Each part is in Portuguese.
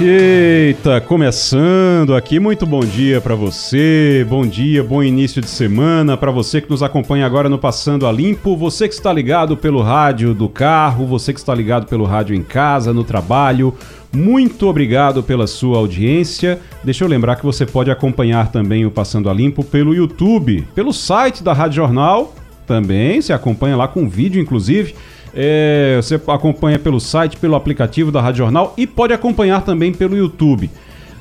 Eita, começando aqui, muito bom dia para você, bom dia, bom início de semana para você que nos acompanha agora no Passando a Limpo, você que está ligado pelo rádio do carro, você que está ligado pelo rádio em casa, no trabalho, muito obrigado pela sua audiência. Deixa eu lembrar que você pode acompanhar também o Passando a Limpo pelo YouTube, pelo site da Rádio Jornal, também, se acompanha lá com vídeo inclusive. É, você acompanha pelo site, pelo aplicativo da Rádio Jornal e pode acompanhar também pelo YouTube.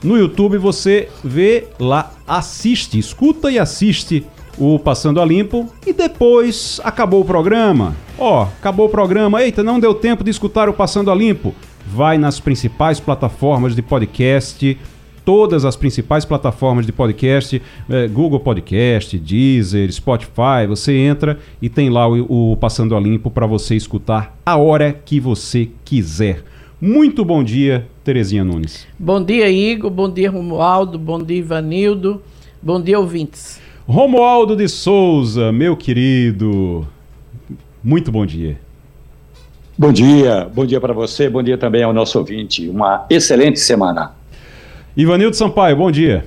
No YouTube você vê lá, assiste, escuta e assiste o Passando a Limpo e depois acabou o programa. Ó, acabou o programa, eita, não deu tempo de escutar o Passando a Limpo. Vai nas principais plataformas de podcast, todas as principais plataformas de podcast, é, Google Podcast, Deezer, Spotify. Você entra e tem lá o, o Passando a Limpo para você escutar a hora que você quiser. Muito bom dia, Terezinha Nunes. Bom dia, Igor. Bom dia, Romualdo. Bom dia, Ivanildo. Bom dia, ouvintes. Romualdo de Souza, meu querido. Muito bom dia. Bom dia, bom dia para você, bom dia também ao nosso ouvinte. Uma excelente semana. Ivanildo Sampaio, bom dia.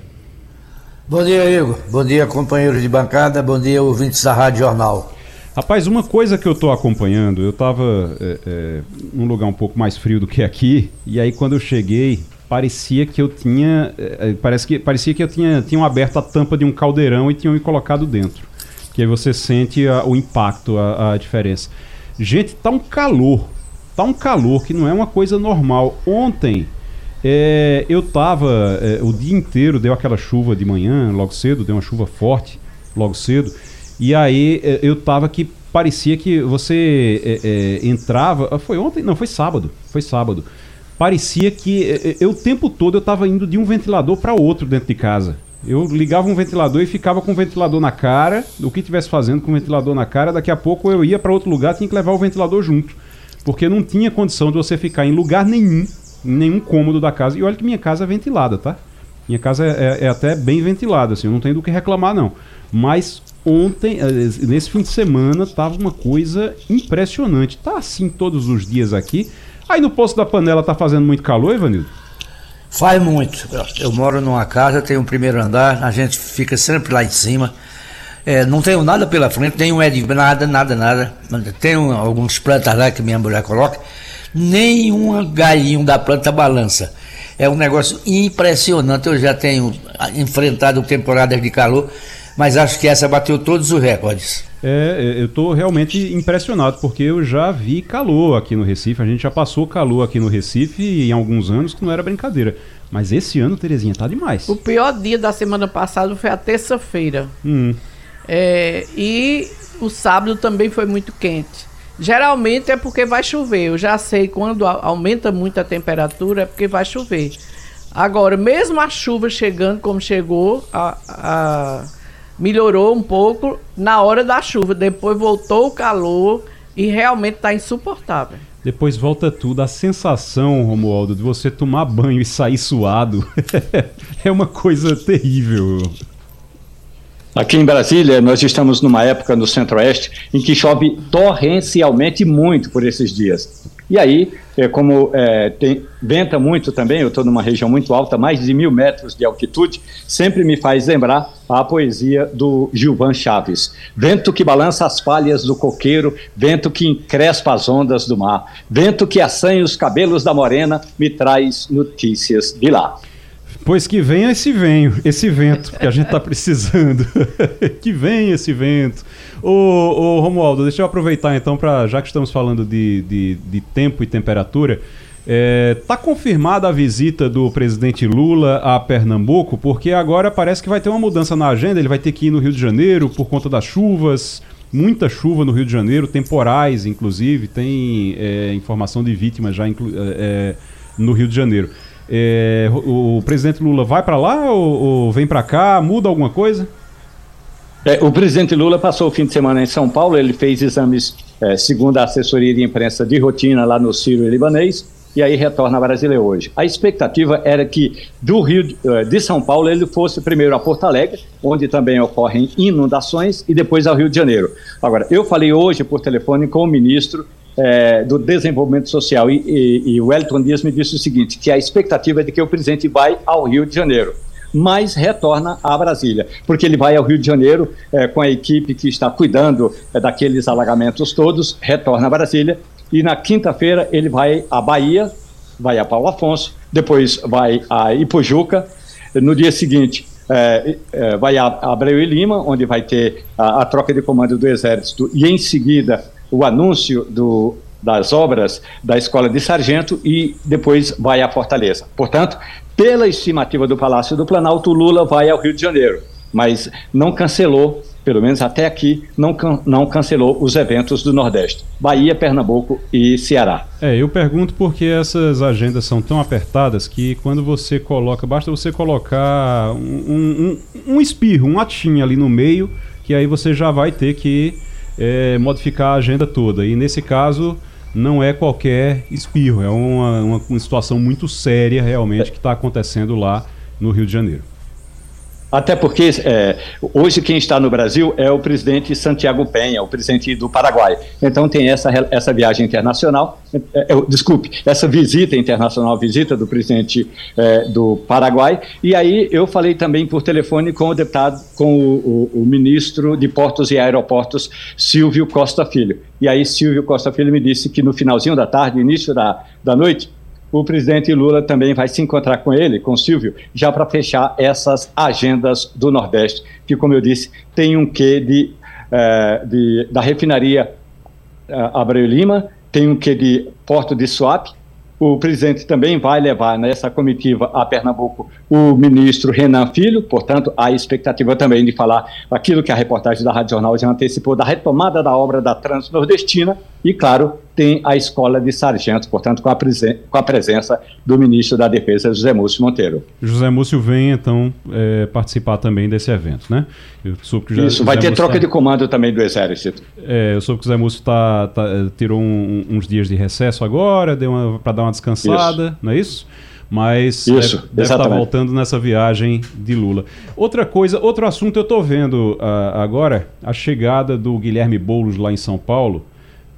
Bom dia, Igor. Bom dia, companheiros de bancada. Bom dia, ouvintes da Rádio Jornal. Rapaz, uma coisa que eu estou acompanhando, eu estava é, é, num lugar um pouco mais frio do que aqui, e aí quando eu cheguei, parecia que eu tinha. É, parece que, parecia que eu tinha tinham aberto a tampa de um caldeirão e tinham me colocado dentro. Que aí você sente a, o impacto, a, a diferença. Gente, tá um calor. Tá um calor que não é uma coisa normal. Ontem é, eu tava é, o dia inteiro, deu aquela chuva de manhã, logo cedo, deu uma chuva forte logo cedo. E aí é, eu tava que parecia que você é, é, entrava. Ah, foi ontem? Não, foi sábado. Foi sábado. Parecia que é, eu o tempo todo eu tava indo de um ventilador para outro dentro de casa. Eu ligava um ventilador e ficava com o ventilador na cara, o que estivesse fazendo com o ventilador na cara, daqui a pouco eu ia para outro lugar, tinha que levar o ventilador junto. Porque não tinha condição de você ficar em lugar nenhum nenhum cômodo da casa. E olha que minha casa é ventilada, tá? Minha casa é, é, é até bem ventilada, assim, eu não tenho do que reclamar, não. Mas ontem, eh, nesse fim de semana, tava uma coisa impressionante. Tá assim todos os dias aqui. Aí no Poço da Panela tá fazendo muito calor, Ivanildo? Faz muito. Eu moro numa casa, tenho um primeiro andar, a gente fica sempre lá em cima. É, não tenho nada pela frente, nenhum é de nada, nada, nada. Tenho alguns plantas lá que minha mulher coloca nenhum galinho da planta balança. É um negócio impressionante. Eu já tenho enfrentado temporadas de calor, mas acho que essa bateu todos os recordes. É, eu estou realmente impressionado, porque eu já vi calor aqui no Recife. A gente já passou calor aqui no Recife em alguns anos que não era brincadeira. Mas esse ano, Terezinha, tá demais. O pior dia da semana passada foi a terça-feira. Hum. É, e o sábado também foi muito quente. Geralmente é porque vai chover. Eu já sei quando aumenta muito a temperatura é porque vai chover. Agora, mesmo a chuva chegando como chegou, a, a, melhorou um pouco na hora da chuva. Depois voltou o calor e realmente está insuportável. Depois volta tudo. A sensação, Romualdo, de você tomar banho e sair suado é uma coisa terrível. Aqui em Brasília, nós estamos numa época no Centro-Oeste em que chove torrencialmente muito por esses dias. E aí, é, como é, tem, venta muito também, eu estou numa região muito alta, mais de mil metros de altitude, sempre me faz lembrar a poesia do Gilvan Chaves. Vento que balança as palhas do coqueiro, vento que encrespa as ondas do mar, vento que assanha os cabelos da morena, me traz notícias de lá. Pois que venha esse venho, esse vento, que a gente está precisando. que venha esse vento. Ô, ô Romualdo, deixa eu aproveitar então para já que estamos falando de, de, de tempo e temperatura, é, confirmada a visita do presidente Lula a Pernambuco, porque agora parece que vai ter uma mudança na agenda. Ele vai ter que ir no Rio de Janeiro por conta das chuvas, muita chuva no Rio de Janeiro, temporais, inclusive. Tem é, informação de vítimas já é, é no Rio de Janeiro. É, o, presidente Lula vai para lá ou, ou vem para cá? Muda alguma coisa? É, o presidente Lula passou o fim de semana em São Paulo, ele fez exames, é, segundo a assessoria de imprensa, de rotina lá no Sírio Libanês, e aí retorna a Brasília hoje. A expectativa era que do Rio eh, de São Paulo ele fosse primeiro a Porto Alegre, onde também ocorrem inundações, e depois ao Rio de Janeiro. Agora, eu falei hoje por telefone com o ministro é, do Desenvolvimento Social. E, e, e o Wellington Dias me disse o seguinte, que a expectativa é de que o presidente vai ao Rio de Janeiro mas retorna a Brasília, porque ele vai ao Rio de Janeiro é, com a equipe que está cuidando é, daqueles alagamentos todos, retorna a Brasília e na quinta-feira ele vai à Bahia, vai a Paulo Afonso, depois vai a Ipojuca, no dia seguinte é, é, vai a Abreu e Lima, onde vai ter a, a, troca de comando do Exército e em seguida o anúncio do, das obras da Escola de Sargento e depois vai a Fortaleza. Portanto, pela estimativa do Palácio do Planalto, Lula vai ao Rio de Janeiro, mas não cancelou pelo menos até aqui, não, não cancelou os eventos do Nordeste. Bahia, Pernambuco e Ceará. É, eu pergunto porque essas agendas são tão apertadas que quando você coloca, basta você colocar um, um, um espirro, um atinho ali no meio, que aí você já vai ter que é, modificar a agenda toda. E nesse caso, não é qualquer espirro, é uma, uma, uma situação muito séria realmente que está acontecendo lá no Rio de Janeiro. Até porque é, hoje quem está no Brasil é o presidente Santiago Penha, o presidente do Paraguai. Então tem essa, essa viagem internacional, é, é, desculpe, essa visita internacional, visita do presidente é, do Paraguai. E aí eu falei também por telefone com o deputado, com o, o, o ministro de Portos e Aeroportos, Silvio Costa Filho. E aí Silvio Costa Filho me disse que no finalzinho da tarde, início da, da noite, o presidente Lula também vai se encontrar com ele, com o Silvio, já para fechar essas agendas do Nordeste, que, como eu disse, tem um quê de, uh, de da refinaria uh, Abreu Lima, tem um quê de Porto de Suape, o presidente também vai levar nessa comitiva a Pernambuco o ministro Renan Filho, portanto, há expectativa também de falar aquilo que a reportagem da Rádio Jornal já antecipou, da retomada da obra da Transnordestina, e, claro, tem a Escola de Sargentos, portanto, com a, com a presença do ministro da Defesa, José Múcio Monteiro. José Múcio vem, então, é, participar também desse evento, né? Já, Isso, vai ter Múcio troca tá... de comando também do Exército. É, eu soube que o José Múcio tá, tá tirou um, uns dias de recesso agora, para dar uma descansada, isso. não é isso? mas Isso, deve, deve estar tá voltando nessa viagem de Lula. Outra coisa, outro assunto, eu estou vendo uh, agora a chegada do Guilherme Boulos lá em São Paulo,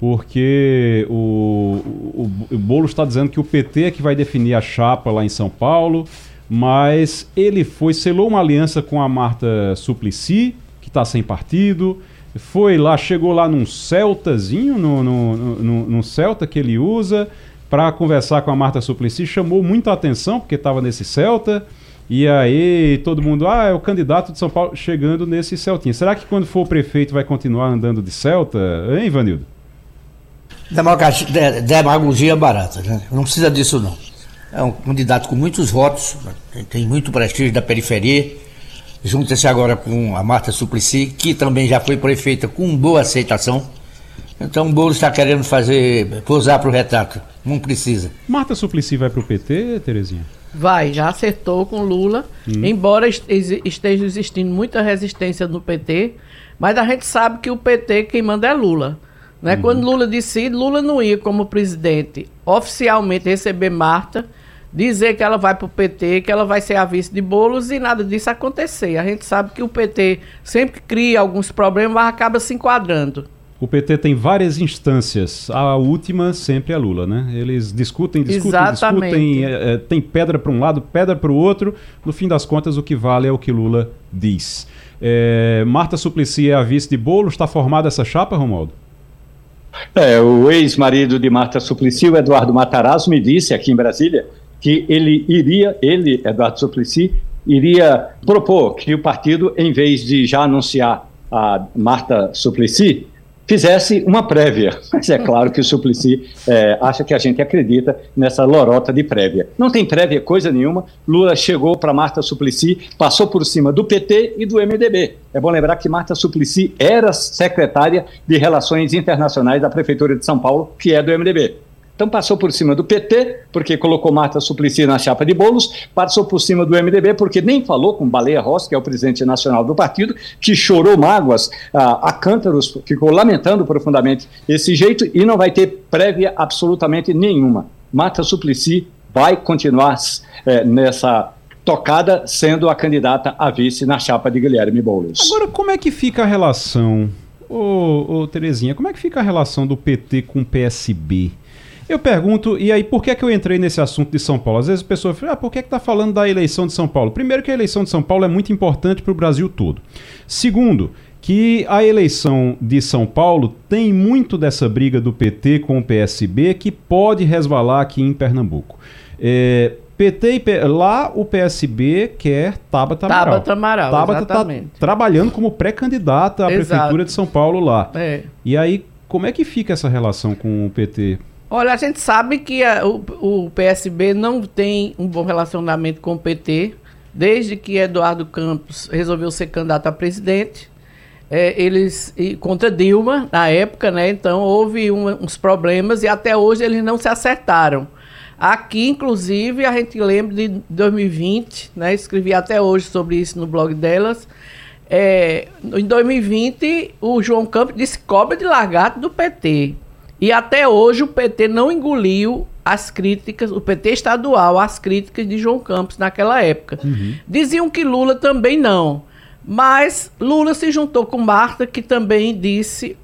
porque o, o, o Boulos está dizendo que o PT é que vai definir a chapa lá em São Paulo, mas ele foi, selou uma aliança com a Marta Suplicy, que está sem partido, foi lá, chegou lá num Celtazinho, no, no, Celta que ele usa, para conversar com a Marta Suplicy, chamou muita atenção, porque estava nesse Celta. E aí todo mundo, ah, é o candidato de São Paulo chegando nesse Celtinha. Será que quando for prefeito vai continuar andando de Celta, hein, Ivanildo? Demagogia, demagogia barata, né? Não precisa disso não. É um candidato com muitos votos, tem muito prestígio da periferia. Junta-se agora com a Marta Suplicy, que também já foi prefeita com boa aceitação. Então o Boulos está querendo fazer, posar para o retrato. Não precisa. Marta Suplicy vai para o PT, Terezinha? Vai, já acertou com Lula. Hum. Embora esteja existindo muita resistência no PT, mas a gente sabe que o PT quem manda é Lula. Né? Uhum. Quando Lula decide, Lula não ia como presidente oficialmente receber Marta, dizer que ela vai para o PT, que ela vai ser a vice de bolos e nada disso acontecer. A gente sabe que o PT sempre cria alguns problemas, mas acaba se enquadrando. O PT tem várias instâncias. A última sempre é Lula, né? Eles discutem, discutem, Exatamente. discutem. É, é, tem pedra para um lado, pedra para o outro. No fim das contas, o que vale é o que Lula diz. É, Marta Suplicy é a vice de Bolo. Está formada essa chapa, Romualdo? É, o ex-marido de Marta Suplicy, o Eduardo Matarazzo, me disse aqui em Brasília que ele iria, ele, Eduardo Suplicy, iria propor que o partido, em vez de já anunciar a Marta Suplicy, fizesse uma prévia. Mas é claro que o Suplicy é, acha que a gente acredita nessa lorota de prévia. Não tem prévia coisa nenhuma. Lula chegou para Marta Suplicy, passou por cima do PT e do MDB. É bom lembrar que Marta Suplicy era secretária de Relações Internacionais da Prefeitura de São Paulo, que é do MDB. Então passou por cima do PT, porque colocou Marta Suplicy na chapa de bolos, passou por cima do MDB, porque nem falou com Baleia Rossi, que é o presidente nacional do partido, que chorou mágoas a, a cântaros, ficou lamentando profundamente esse jeito e não vai ter prévia absolutamente nenhuma. Marta Suplicy vai continuar é, nessa tocada, sendo a candidata a vice na chapa de Guilherme Boulos. Agora, como é que fica a relação, ô, ô Terezinha, como é que fica a relação do PT com o PSB? Eu pergunto, e aí por que, é que eu entrei nesse assunto de São Paulo? Às vezes a pessoa fala, ah, por que está falando da eleição de São Paulo? Primeiro que a eleição de São Paulo é muito importante para o Brasil todo. Segundo, que a eleição de São Paulo tem muito dessa briga do PT com o PSB que pode resvalar aqui em Pernambuco. É, PT e P... lá o PSB quer Tabata Amaral. Tabata Amaral, Tabata está trabalhando como pré-candidata à Exato. prefeitura de São Paulo lá. É. E aí, como é que fica essa relação com o PT? Olha, a gente sabe que a, o, o PSB não tem um bom relacionamento com o PT, desde que Eduardo Campos resolveu ser candidato a presidente. É, eles contra Dilma na época, né? Então houve um, uns problemas e até hoje eles não se acertaram. Aqui, inclusive, a gente lembra de 2020, né? Escrevi até hoje sobre isso no blog delas. É, em 2020, o João Campos disse cobra de lagarto do PT. E até hoje o PT não engoliu as críticas, o PT estadual, as críticas de João Campos naquela época. Uhum. Diziam que Lula também não. Mas Lula se juntou com Marta, que também disse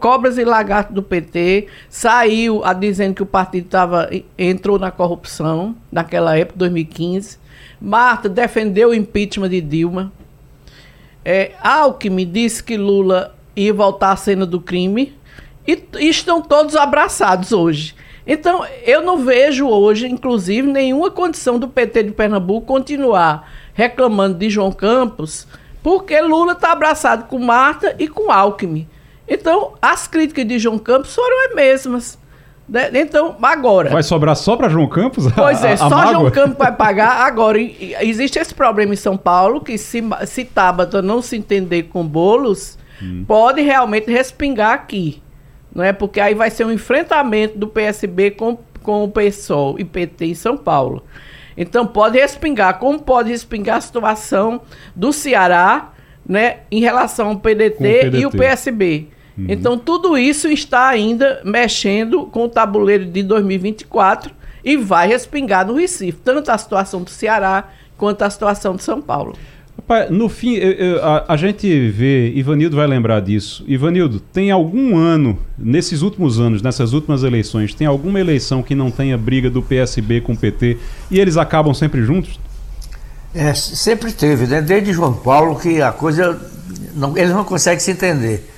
cobras e lagartos do PT, saiu a dizendo que o partido tava, entrou na corrupção naquela época, 2015. Marta defendeu o impeachment de Dilma. É, Alckmin disse que Lula ia voltar à cena do crime e, e estão todos abraçados hoje. Então, eu não vejo hoje, inclusive, nenhuma condição do PT de Pernambuco continuar reclamando de João Campos, porque Lula está abraçado com Marta e com Alckmin. Então, as críticas de João Campos foram as mesmas. Né? Então, agora. Vai sobrar só para João Campos? Pois é, a, a só mágoa? João Campos vai pagar. Agora, existe esse problema em São Paulo, que se, se Tabata não se entender com bolos, hum. pode realmente respingar aqui não é? Porque aí vai ser um enfrentamento do PSB com, com o PSOL e PT em São Paulo. Então pode respingar, como pode respingar a situação do Ceará, né, em relação ao PDT, o PDT. e o PSB. Uhum. Então tudo isso está ainda mexendo com o tabuleiro de 2024 e vai respingar no Recife, tanto a situação do Ceará quanto a situação de São Paulo. No fim, eu, eu, a, a, gente vê, Ivanildo vai lembrar disso. Ivanildo, tem algum ano, nesses últimos anos, nessas últimas eleições, tem alguma eleição que não tenha briga do PSB com o PT e eles acabam sempre juntos? É, sempre teve, né? Desde João Paulo que a coisa. Não, eles não conseguem se entender.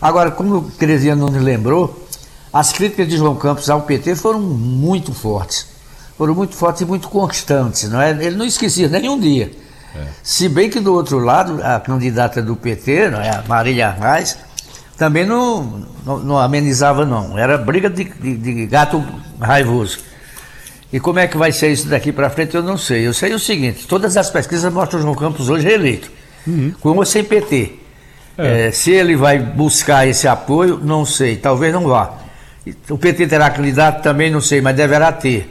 Agora, como o não me lembrou, as críticas de João Campos ao PT foram muito fortes. Foram muito fortes e muito constantes, não é? Ele não esquecia nenhum dia. Se bem que do outro lado, a candidata do PT, é, a Marília Arraes, também não, não, não, amenizava, não. Era briga de, de, de, gato raivoso. E como é que vai ser isso daqui para frente, eu não sei. Eu sei o seguinte: todas as pesquisas mostram o João Campos hoje reeleito, uhum. com ou sem PT. É. É, se ele vai buscar esse apoio, não sei, talvez não vá. O PT terá candidato também, não sei, mas deverá ter.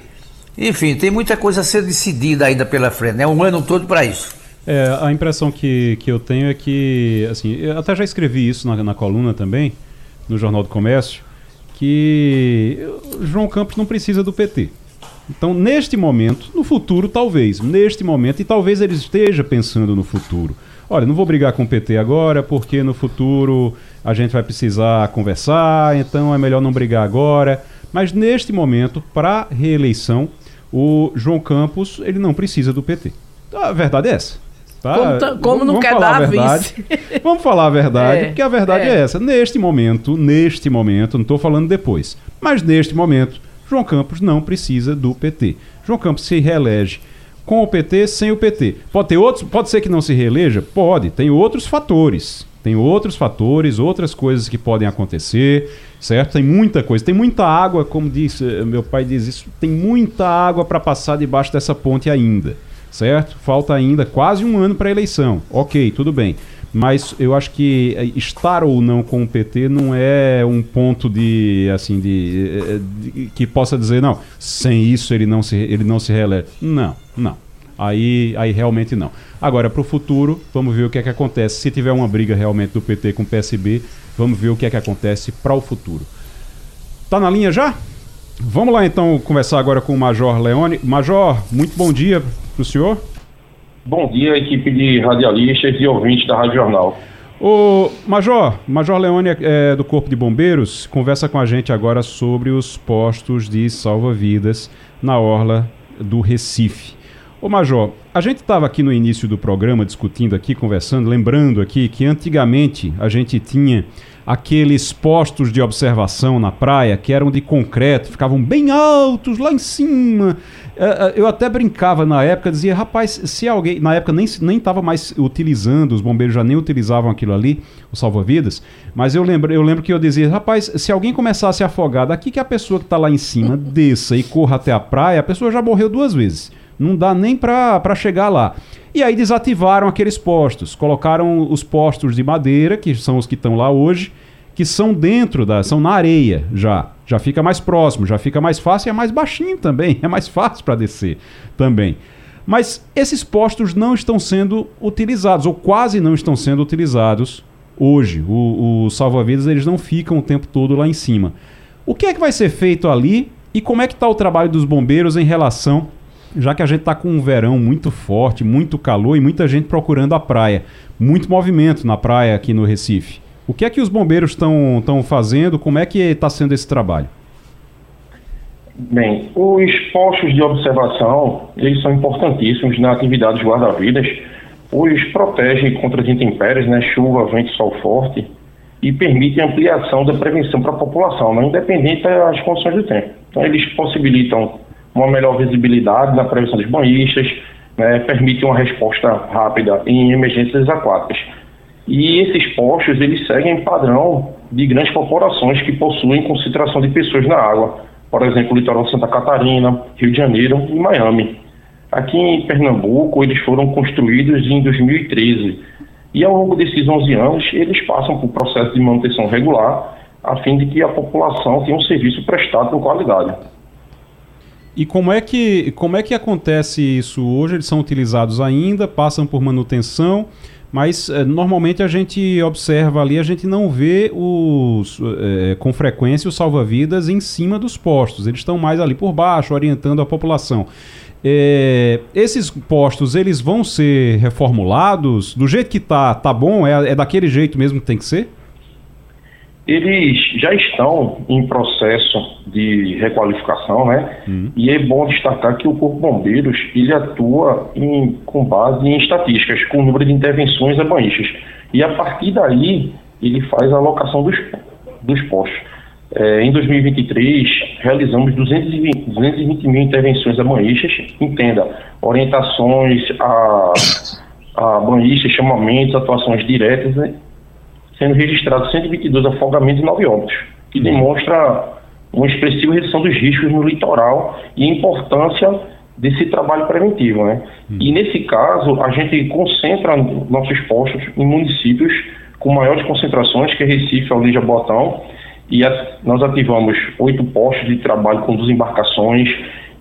Enfim, tem muita coisa a ser decidida ainda pela frente, né? Um ano todo para isso. É, a impressão que, que eu tenho é que, assim, eu até já escrevi isso na, na coluna também, no Jornal do Comércio, que João Campos não precisa do PT. Então, neste momento, no futuro, talvez, neste momento, e talvez ele esteja pensando no futuro. Olha, não vou brigar com o PT agora, porque no futuro a gente vai precisar conversar, então é melhor não brigar agora. Mas neste momento, para reeleição, o João Campos ele não precisa do PT. A verdade é essa. Tá? Como, como não quer dar a vice. Vamos falar a verdade, é, porque a verdade é. é. essa. Neste momento, neste momento, não estou falando depois, mas neste momento, João Campos não precisa do PT. João Campos se reelege com o PT, sem o PT. Pode ter outros, pode ser que não se reeleja? Pode, tem outros fatores. Tem outros fatores, outras coisas que podem acontecer certo? Tem muita coisa, tem muita água, como disse meu pai diz isso, tem muita água para passar debaixo dessa ponte ainda, certo? Falta ainda quase um ano para a eleição. Ok, tudo bem. mas eu acho que eh, estar ou não com o PT não é um ponto de assim de, eh, de que possa dizer não, sem isso ele não se ele não se reelege. Não, não. Aí, aí realmente não. Agora, para o futuro, vamos ver o que é que acontece. Se tiver uma briga realmente do PT com o PSB, vamos ver o que é que acontece para o futuro. Tá na linha já? Vamos lá então conversar agora com o Major Leone. Major, muito bom dia para o senhor. Bom dia, equipe de radialistas e ouvintes da Rádio Jornal. O Major, Major Leone é, do Corpo de Bombeiros, conversa com a gente agora sobre os postos de salva-vidas na orla do Recife. Ô Major, a gente estava aqui no início do programa discutindo aqui, conversando, lembrando aqui que antigamente a gente tinha aqueles postos de observação na praia que eram de concreto, ficavam bem altos lá em cima. É, é, eu até brincava na época, dizia, rapaz, se alguém. Na época nem nem estava mais utilizando, os bombeiros já nem utilizavam aquilo ali, o salva-vidas, mas eu lembro, eu lembro que eu dizia, rapaz, se alguém começasse a afogar, daqui que a pessoa que está lá em cima desça e corra até a praia, a pessoa já morreu duas vezes. Não dá nem para chegar lá. E aí desativaram aqueles postos, colocaram os postos de madeira, que são os que estão lá hoje, que são dentro da, são na areia já. Já fica mais próximo, já fica mais fácil e é mais baixinho também, é mais fácil para descer também. Mas esses postos não estão sendo utilizados, ou quase não estão sendo utilizados hoje. Os salva-vidas eles não ficam o tempo todo lá em cima. O que é que vai ser feito ali e como é que está o trabalho dos bombeiros em relação já que a gente está com um verão muito forte, muito calor e muita gente procurando a praia. Muito movimento na praia aqui no Recife. O que é que os bombeiros estão fazendo? Como é que está sendo esse trabalho? Bem, os postos de observação, eles são importantíssimos na atividade de guarda-vidas, pois protegem contra as intempéries, né, chuva, vento sol forte, e permitem ampliação da prevenção para a população, né, independente das condições do tempo. Então, eles possibilitam uma melhor visibilidade na prevenção dos banhistas, né, permite uma resposta rápida em emergências aquáticas. E esses postos, eles seguem padrão de grandes corporações que possuem concentração de pessoas na água, por exemplo, o litoral de Santa Catarina, Rio de Janeiro e Miami. Aqui em Pernambuco, eles foram construídos em 2013 e ao longo desses 11 anos, eles passam por processo de manutenção regular, a fim de que a população tenha um serviço prestado com qualidade. E como é que como é que acontece isso hoje? Eles são utilizados ainda, passam por manutenção, mas é, normalmente a gente observa ali, a gente não vê os é, com frequência os salva-vidas em cima dos postos. Eles estão mais ali por baixo, orientando a população. É, esses postos eles vão ser reformulados do jeito que tá, tá bom? É, é daquele jeito mesmo que tem que ser? Eles já estão em processo de requalificação, né? Uhum. E é bom destacar que o Corpo Bombeiros ele atua em, com base em estatísticas, com o número de intervenções a banhistas. E a partir daí ele faz a alocação dos, dos postos. É, em 2023, realizamos 220, 220 mil intervenções a banhistas, entenda, orientações a, a banhistas, chamamentos, atuações diretas né? Sendo registrados 122 afogamentos e 9 óbitos, que demonstra uma expressiva redução dos riscos no litoral e a importância desse trabalho preventivo. Né? Hum. E nesse caso, a gente concentra nossos postos em municípios com maiores concentrações, que é Recife, Aldeia Botão, e a, nós ativamos oito postos de trabalho com duas embarcações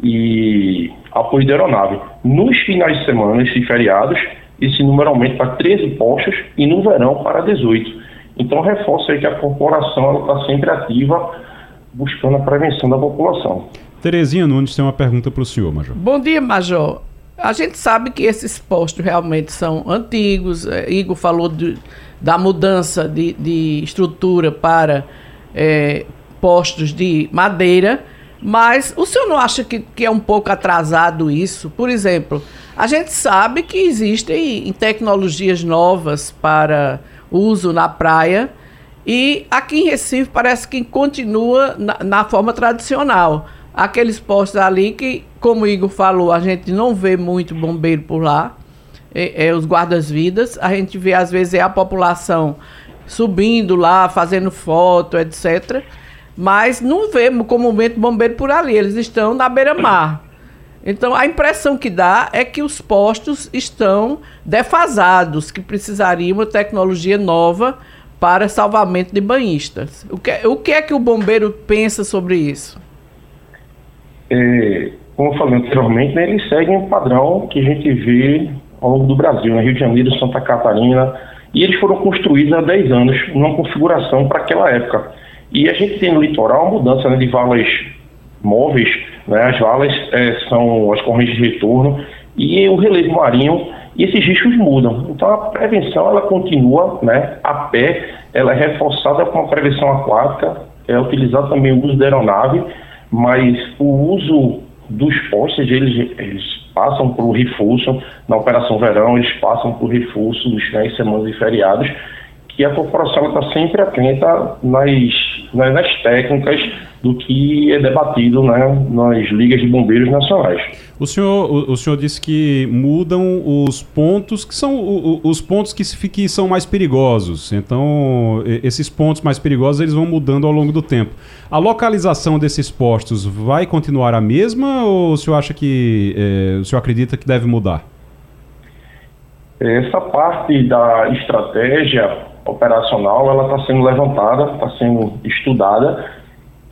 e apoio de aeronave. Nos finais de semana e feriados, esse número aumenta para 13 postos e no verão para 18. Então, reforço aí que a corporação está sempre ativa buscando a prevenção da população. Terezinha Nunes tem uma pergunta para o senhor, Major. Bom dia, Major. A gente sabe que esses postos realmente são antigos. É, Igor falou de, da mudança de, de estrutura para é, postos de madeira, mas o senhor não acha que, que é um pouco atrasado isso? Por exemplo, a gente sabe que existem tecnologias novas para uso na praia. E aqui em Recife parece que continua na, na, forma tradicional. Aqueles postos ali que, como o Igor falou, a gente não vê muito bombeiro por lá. É, é os guardas-vidas. A gente vê, às vezes, é a população subindo lá, fazendo foto, etc. Mas não vemos comumente bombeiro por ali. Eles estão na beira-mar. Então a impressão que dá é que os postos estão defasados, que precisariam uma tecnologia nova para salvamento de banhistas. O que, o que é que o bombeiro pensa sobre isso? É, como eu falei anteriormente, né, eles seguem um padrão que a gente vê ao longo do Brasil, né, Rio de Janeiro, Santa Catarina, e eles foram construídos há 10 anos, numa configuração para aquela época. E a gente tem no litoral uma mudança né, de valas móveis, né, as valas é, são as correntes de retorno, e o relevo marinho, e esses riscos mudam. Então a prevenção ela continua né, a pé, ela é reforçada com a prevenção aquática, é utilizado também o uso da aeronave, mas o uso dos postes, eles, eles passam por reforço, na Operação Verão, eles passam por reforço dos finais semanas e feriados, que a corporação está sempre atenta nas, nas, nas, técnicas do que é debatido né, nas ligas de bombeiros nacionais. O senhor, o, o senhor disse que mudam os pontos que são o, os pontos que, que são mais perigosos. Então, esses pontos mais perigosos eles vão mudando ao longo do tempo. A localização desses postos vai continuar a mesma ou o senhor acha que é, o senhor acredita que deve mudar? Essa parte da estratégia operacional ela está sendo levantada, está sendo estudada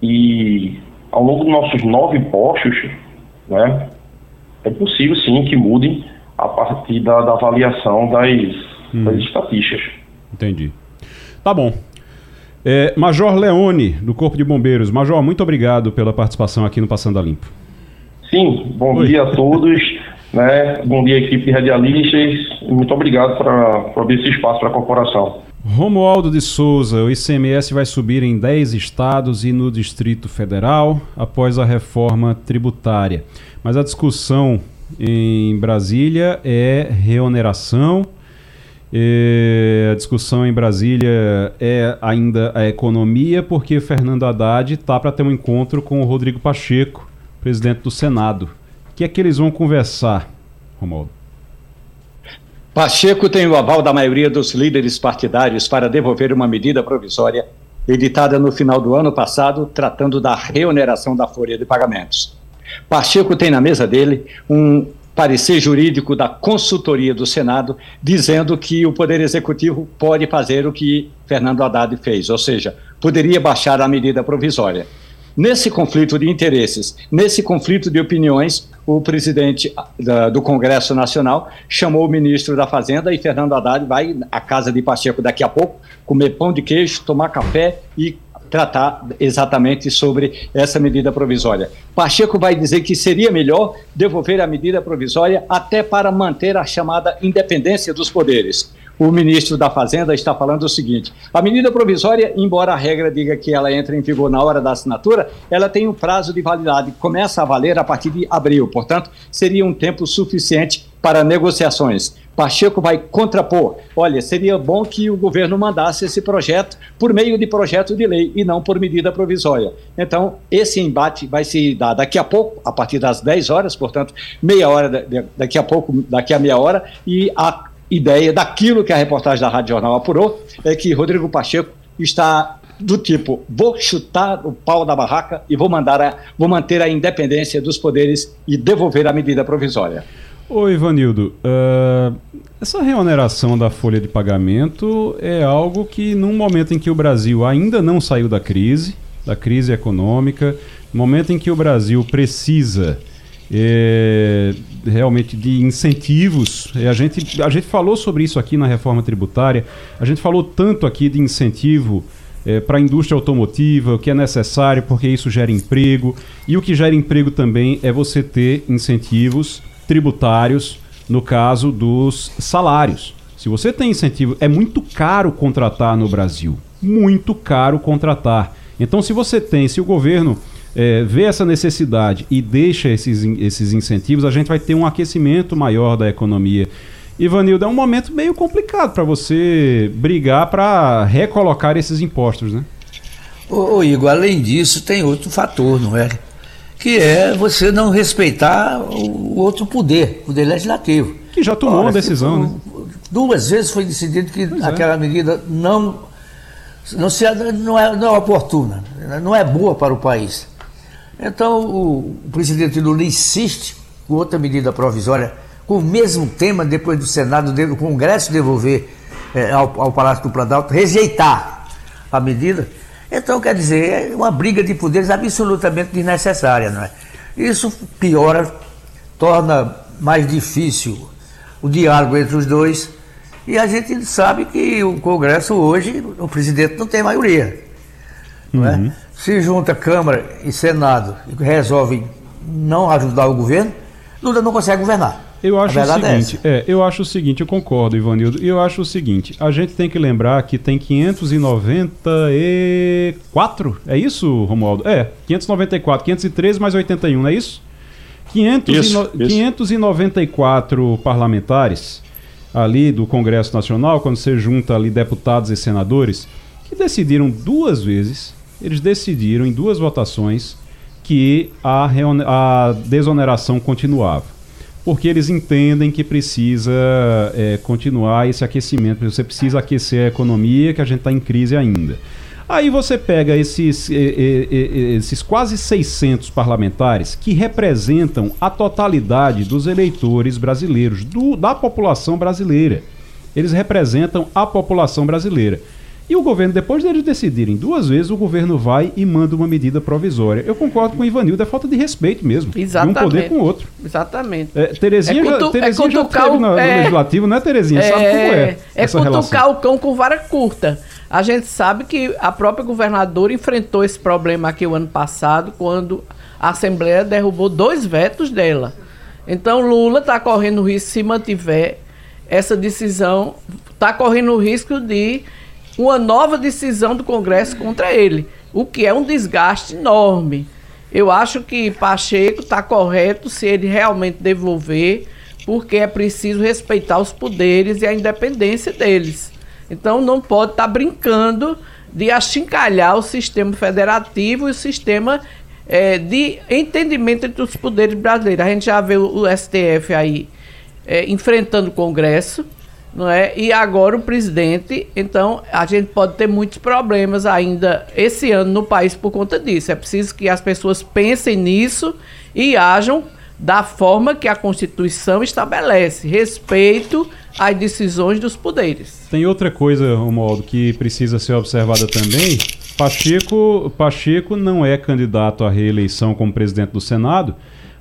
e ao longo dos nossos nove postos, né, é possível sim que mudem a partir da, da avaliação das, hum. das estatísticas. Entendi. Tá bom. É, Major Leone, do Corpo de Bombeiros. Major, muito obrigado pela participação aqui no Passando a Limpo. Sim, bom Oi. dia a todos. Né? Bom dia, equipe de radialistas. Muito obrigado por abrir esse espaço para a corporação. Romualdo de Souza, o ICMS vai subir em 10 estados e no Distrito Federal após a reforma tributária. Mas a discussão em Brasília é reoneração. E a discussão em Brasília é ainda a economia, porque Fernando Haddad está para ter um encontro com o Rodrigo Pacheco, presidente do Senado. O que é que eles vão conversar, Romualdo? Pacheco tem o aval da maioria dos líderes partidários para devolver uma medida provisória editada no final do ano passado, tratando da reoneração da folha de pagamentos. Pacheco tem na mesa dele um parecer jurídico da consultoria do Senado dizendo que o Poder Executivo pode fazer o que Fernando Haddad fez, ou seja, poderia baixar a medida provisória. Nesse conflito de interesses, nesse conflito de opiniões, o presidente da, do Congresso Nacional chamou o ministro da Fazenda e Fernando Haddad vai à casa de Pacheco daqui a pouco comer pão de queijo, tomar café e tratar exatamente sobre essa medida provisória. Pacheco vai dizer que seria melhor devolver a medida provisória até para manter a chamada independência dos poderes o ministro da Fazenda está falando o seguinte: a medida provisória, embora a regra diga que ela entra em vigor na hora da assinatura, ela tem um prazo de validade, começa a valer a partir de abril, portanto, seria um tempo suficiente para negociações. Pacheco vai contrapor. Olha, seria bom que o governo mandasse esse projeto por meio de projeto de lei e não por medida provisória. Então, esse embate vai se dar daqui a pouco, a partir das 10 horas, portanto, meia hora daqui a pouco, daqui a meia hora, e a ideia daquilo que a reportagem da Rádio Jornal apurou, é que Rodrigo Pacheco está do tipo, vou chutar o pau da barraca e vou, mandar a, vou manter a independência dos poderes e devolver a medida provisória. Ô Ivanildo, uh, essa reoneração da folha de pagamento é algo que, num momento em que o Brasil ainda não saiu da crise, da crise econômica, momento em que o Brasil precisa é, realmente de incentivos. É, a, gente, a gente falou sobre isso aqui na reforma tributária, a gente falou tanto aqui de incentivo é, para a indústria automotiva, o que é necessário porque isso gera emprego. E o que gera emprego também é você ter incentivos tributários, no caso dos salários. Se você tem incentivo, é muito caro contratar no Brasil. Muito caro contratar. Então, se você tem, se o governo é, vê essa necessidade e deixa esses, esses incentivos, a gente vai ter um aquecimento maior da economia. Ivanildo, é um momento meio complicado para você brigar para recolocar esses impostos, né? Ô, ô, Igor, além disso, tem outro fator, não é? Que é você não respeitar o outro poder, o poder legislativo. Que já tomou Ora, uma decisão, né? Duas vezes foi decidido que pois é. aquela é. medida não, não, se, não, é, não é oportuna, não é boa para o país. Então o, o presidente Lula insiste com outra medida provisória, com o mesmo tema, depois do Senado, do Congresso devolver é, ao, ao Palácio do Planalto, rejeitar a medida. Então, quer dizer, é uma briga de poderes absolutamente desnecessária, não é? Isso piora, torna mais difícil o diálogo entre os dois. E a gente sabe que o Congresso hoje, o presidente não tem maioria. Não é? Se junta Câmara e Senado e resolvem não ajudar o governo, Lula não consegue governar. Eu acho o é seguinte, é, é, eu acho o seguinte, eu concordo, Ivanildo. Eu acho o seguinte, a gente tem que lembrar que tem 594, é isso, Romualdo? É, 594, 513 mais 81, não é isso? 500 isso, e no, isso. 594 parlamentares ali do Congresso Nacional, quando você junta ali deputados e senadores, que decidiram duas vezes, eles decidiram em duas votações que a, a desoneração continuava porque eles entendem que precisa é, continuar esse aquecimento, você precisa aquecer a economia, que a gente está em crise ainda. Aí você pega esses, esses quase 600 parlamentares que representam a totalidade dos eleitores brasileiros, do, da população brasileira. Eles representam a população brasileira. E o governo, depois deles decidirem duas vezes, o governo vai e manda uma medida provisória. Eu concordo com o Ivanildo, é falta de respeito mesmo. Exatamente. De um poder com o outro. Exatamente. É, Terezinha, é cutu, já, Terezinha é já teve no, é, no, Legislativo, não é, Terezinha? É, sabe como é É cutucar relação. o cão com vara curta. A gente sabe que a própria governadora enfrentou esse problema aqui o ano passado, quando a Assembleia derrubou dois vetos dela. Então Lula está correndo o risco, se mantiver essa decisão, está correndo o risco de uma nova decisão do Congresso contra ele, o que é um desgaste enorme. Eu acho que Pacheco está correto se ele realmente devolver, porque é preciso respeitar os poderes e a independência deles. Então não pode estar tá brincando de achincalhar o sistema federativo e o sistema é, de entendimento entre os poderes brasileiros. A gente já vê o, STF aí é, enfrentando o Congresso não é? E agora o presidente, então a gente pode ter muitos problemas ainda esse ano no país por conta disso. É preciso que as pessoas pensem nisso e ajam da forma que a Constituição estabelece, respeito às decisões dos poderes. Tem outra coisa, Romualdo, que precisa ser observada também. Pacheco, Pacheco não é candidato à reeleição como presidente do Senado,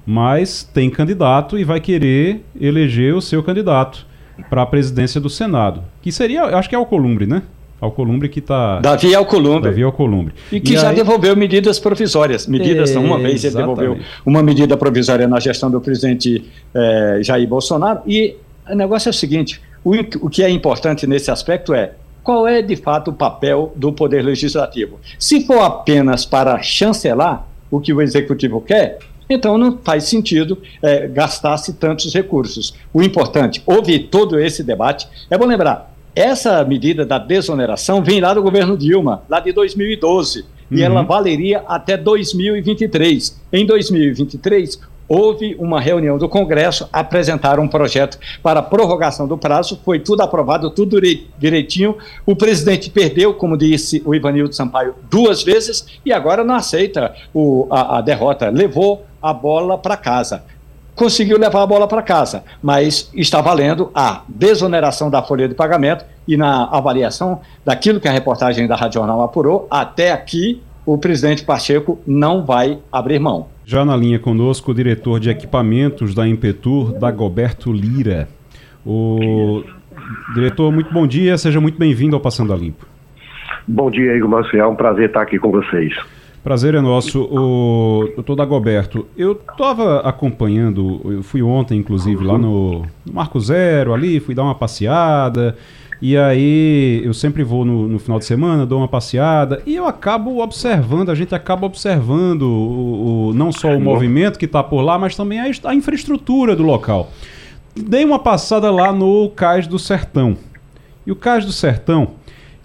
mas tem candidato e vai querer eleger o seu candidato para a presidência do Senado. Que seria, acho que é Alcolumbre, né? Alcolumbre que está. Davi Alcolumbre. Davi Alcolumbre. E que e já aí... devolveu medidas provisórias. Medidas, é, uma vez ele devolveu uma medida provisória na gestão do presidente é, Jair Bolsonaro. E o negócio é o seguinte: o, o que é importante nesse aspecto é qual é de fato o papel do Poder Legislativo. Se for apenas para chancelar o que o Executivo quer, então não faz sentido é, gastar-se tantos recursos. O importante, houve todo esse debate. É bom lembrar, essa medida da desoneração vem lá do governo Dilma, lá de 2012, uhum. e ela valeria até 2023. Em 2023, houve uma reunião do Congresso, apresentaram um projeto para prorrogação do prazo, foi tudo aprovado, tudo direitinho. O presidente perdeu, como disse o Ivanildo Sampaio, duas vezes e agora não aceita o, a, a derrota. Levou a bola para casa. Conseguiu levar a bola para casa, mas está valendo a desoneração da folha de pagamento e na avaliação daquilo que a reportagem da Rádio Jornal apurou, até aqui o presidente Pacheco não vai abrir mão. Já na linha conosco, o diretor de equipamentos da Impetur, Dagoberto Lira. O diretor, muito bom dia, seja muito bem-vindo ao Passando a Limpo. Bom dia, Igor Marcial, é um prazer estar aqui com vocês. Prazer é nosso, o doutor Dagoberto. Eu estava acompanhando, eu fui ontem, inclusive, lá no, no, Marco Zero, ali, fui dar uma passeada. E aí eu sempre vou no, no, final de semana, dou uma passeada e eu acabo observando, a gente acaba observando o, o não só o movimento que está por lá, mas também a, a infraestrutura do local. Dei uma passada lá no Cais do Sertão. E o Cais do Sertão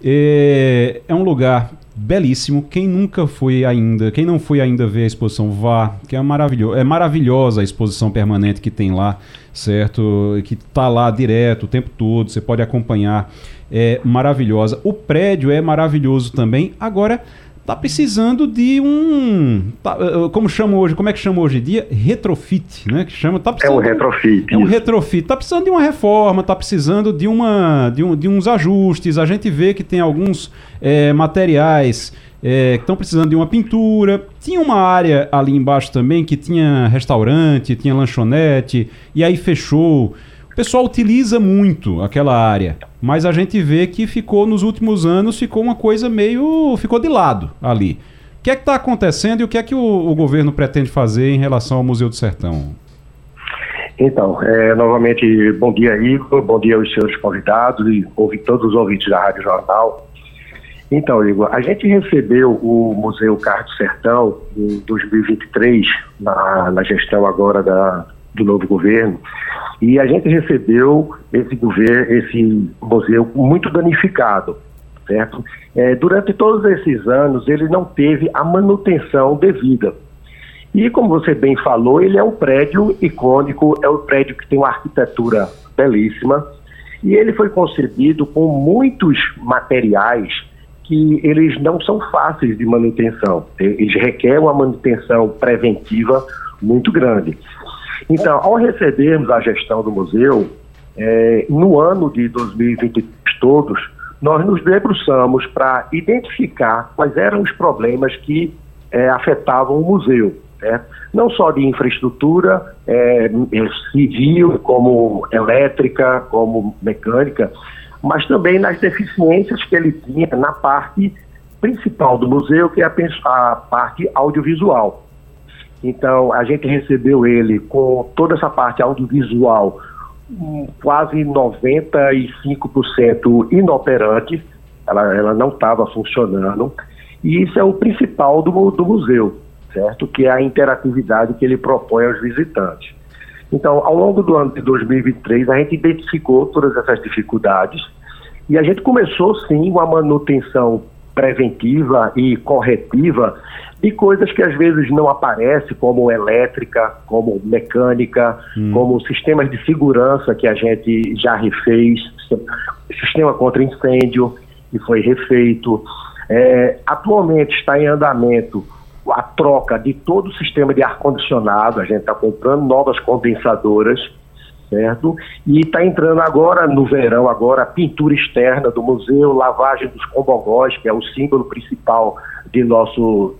é, é um lugar belíssimo. Quem nunca foi ainda, quem não foi ainda ver a exposição, vá, que é, maravilho é maravilhosa a exposição permanente que tem lá, certo? Que tá lá direto o tempo todo, você pode acompanhar. É maravilhosa. O prédio é maravilhoso também. Agora, tá precisando de um, tá, eh, eh, como chama hoje, como é que chama hoje em dia? Retrofit, né? Que chama, tá é um retrofit. É um retrofit. Tá precisando de uma reforma, tá precisando de uma, de, um, de uns ajustes. A gente vê que tem alguns é, materiais é, que estão precisando de uma pintura. Tinha uma área ali embaixo também que tinha restaurante, tinha lanchonete e aí fechou pessoal utiliza muito aquela área, mas a gente vê que ficou nos últimos anos, ficou uma coisa meio. ficou de lado ali. O que é que está acontecendo e o que é que o, o, governo pretende fazer em relação ao Museu do Sertão? Então, é, novamente, bom dia, Igor, bom dia aos senhores convidados e ouvi todos os ouvintes da Rádio Jornal. Então, Igor, a gente recebeu o Museu Carlos Sertão em 2023, na, na gestão agora da, do novo governo, e a gente recebeu esse governo, esse museu muito danificado, certo? É, durante todos esses anos, ele não teve a manutenção devida. E como você bem falou, ele é um prédio icônico, é um prédio que tem uma arquitetura belíssima, e ele foi concebido com muitos materiais que eles não são fáceis de manutenção. Eles requerem uma manutenção preventiva muito grande. Então, ao recebermos a gestão do museu, é, no ano de 2023 todos, nós nos debruçamos para identificar quais eram os problemas que é, afetavam o museu. Né? Não só de infraestrutura é, civil, como elétrica, como mecânica, mas também nas deficiências que ele tinha na parte principal do museu, que é a, a parte audiovisual. Então, a gente recebeu ele com toda essa parte audiovisual quase 95% inoperante, ela, ela não estava funcionando, e isso é o principal do, do museu, certo? Que é a interatividade que ele propõe aos visitantes. Então, ao longo do ano de 2023, a gente identificou todas essas dificuldades e a gente começou, sim, uma manutenção preventiva e corretiva e coisas que às vezes não aparecem, como elétrica, como mecânica, hum. como sistemas de segurança que a gente já refez, sistema contra incêndio que foi refeito. É, atualmente está em andamento a troca de todo o sistema de ar-condicionado, a gente está comprando novas condensadoras, certo? E está entrando agora, no verão, agora, a pintura externa do museu, lavagem dos combogós, que é o símbolo principal de nosso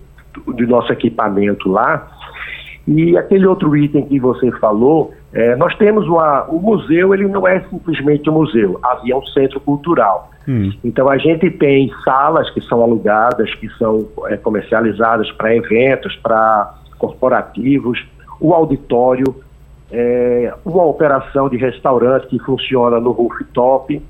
de nosso equipamento lá. E aquele outro item que você falou, é, nós temos uma, o museu, ele não é simplesmente um museu, havia um centro cultural. Hum. Então a gente tem salas que são alugadas, que são é, comercializadas para eventos, para corporativos, o auditório, é, uma operação de restaurante que funciona no rooftop,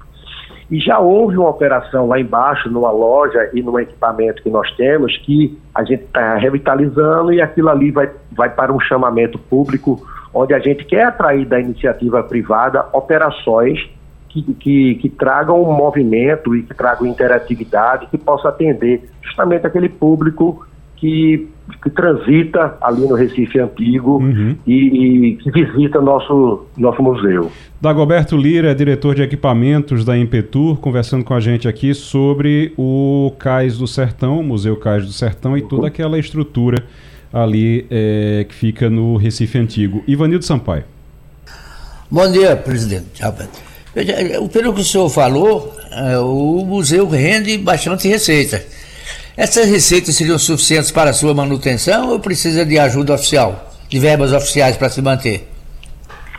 e já houve uma operação lá embaixo, numa loja e num equipamento que nós temos, que a gente está revitalizando e aquilo ali vai, vai para um chamamento público, onde a gente quer atrair da iniciativa privada operações que, que, que tragam um movimento e que tragam interatividade, que possa atender justamente aquele público que, que transita ali no Recife Antigo uhum. e, e, que visita nosso, nosso museu. Dagoberto Lira é diretor de equipamentos da Impetur, conversando com a gente aqui sobre o Cais do Sertão, o Museu Cais do Sertão e toda aquela estrutura ali é, que fica no Recife Antigo. Ivanildo Sampaio. Bom dia, presidente. Pelo que o senhor falou, é, o museu rende bastante receita. Essas receitas seriam suficientes para sua manutenção ou precisa de ajuda oficial, de verbas oficiais para se manter?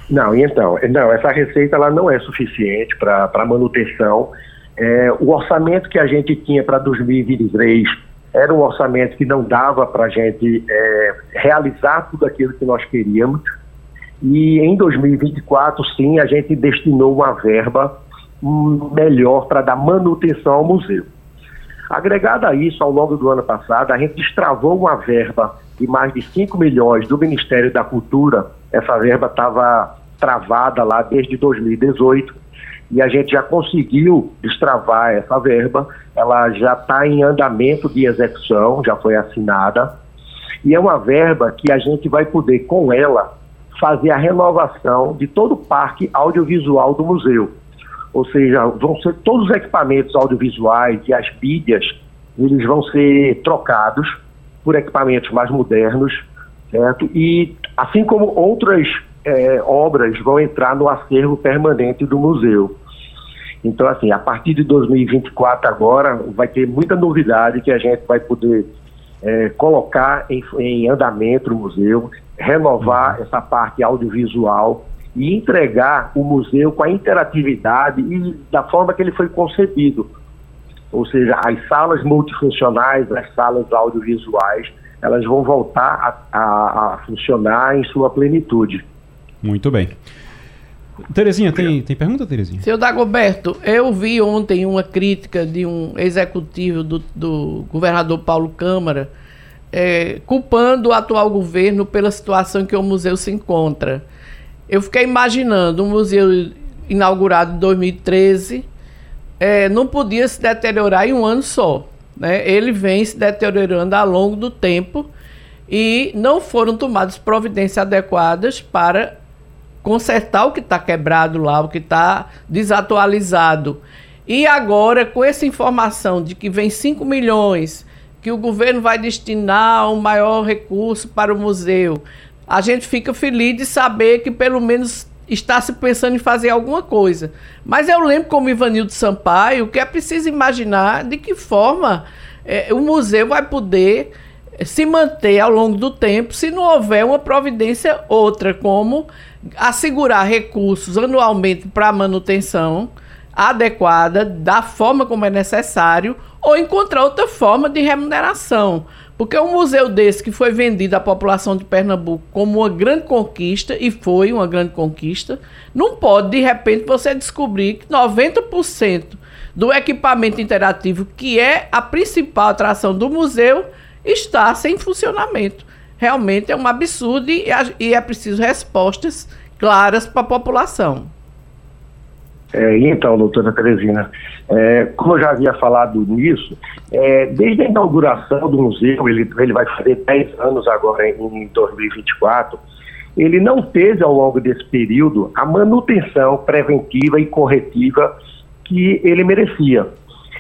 Não, então, não, essa receita ela não é suficiente para manutenção. É, o orçamento que a gente tinha para 2023 era um orçamento que não dava para a gente é, realizar tudo aquilo que nós queríamos. E em 2024, sim, a gente destinou uma verba hum, melhor para dar manutenção ao museu. Agregado a isso, ao longo do ano passado, a gente destravou uma verba de mais de 5 milhões do Ministério da Cultura. Essa verba estava travada lá desde 2018 e a gente já conseguiu destravar essa verba. Ela já está em andamento de execução, já foi assinada. E é uma verba que a gente vai poder, com ela, fazer a renovação de todo o parque audiovisual do museu ou seja, vão ser todos os equipamentos audiovisuais e as mídias eles vão ser trocados por equipamentos mais modernos, certo? E assim como outras é, obras vão entrar no acervo permanente do museu. Então, assim, a partir de 2024 agora vai ter muita novidade que a gente vai poder é, colocar em, em andamento o museu, renovar essa parte audiovisual e entregar o museu com a interatividade e da forma que ele foi concebido. Ou seja, as salas multifuncionais, as salas audiovisuais, elas vão voltar a, a, a funcionar em sua plenitude. Muito bem. Terezinha, tem, tem pergunta, Terezinha? Senhor Dagoberto, eu vi ontem uma crítica de um executivo do, do governador Paulo Câmara é, culpando o atual governo pela situação em que o museu se encontra. Eu fiquei imaginando um museu inaugurado em 2013 é, não podia se deteriorar em um ano só. Né? Ele vem se deteriorando ao longo do tempo e não foram tomadas providências adequadas para consertar o que está quebrado lá, o que está desatualizado. E agora, com essa informação de que vem 5 milhões, que o governo vai destinar um maior recurso para o museu, a gente fica feliz de saber que pelo menos está se pensando em fazer alguma coisa. Mas eu lembro como Ivanildo Sampaio que é preciso imaginar de que forma é, o museu vai poder se manter ao longo do tempo se não houver uma providência outra, como assegurar recursos anualmente para manutenção adequada, da forma como é necessário, ou encontrar outra forma de remuneração. Porque um museu desse que foi vendido à população de Pernambuco como uma grande conquista, e foi uma grande conquista, não pode, de repente, você descobrir que 90% do equipamento interativo, que é a principal atração do museu, está sem funcionamento. Realmente é um absurdo e é preciso respostas claras para a população. É, então, doutora Teresina, é, como eu já havia falado nisso, é, desde a inauguração do museu, ele, ele vai fazer 10 anos agora em, em 2024, ele não teve ao longo desse período a manutenção preventiva e corretiva que ele merecia.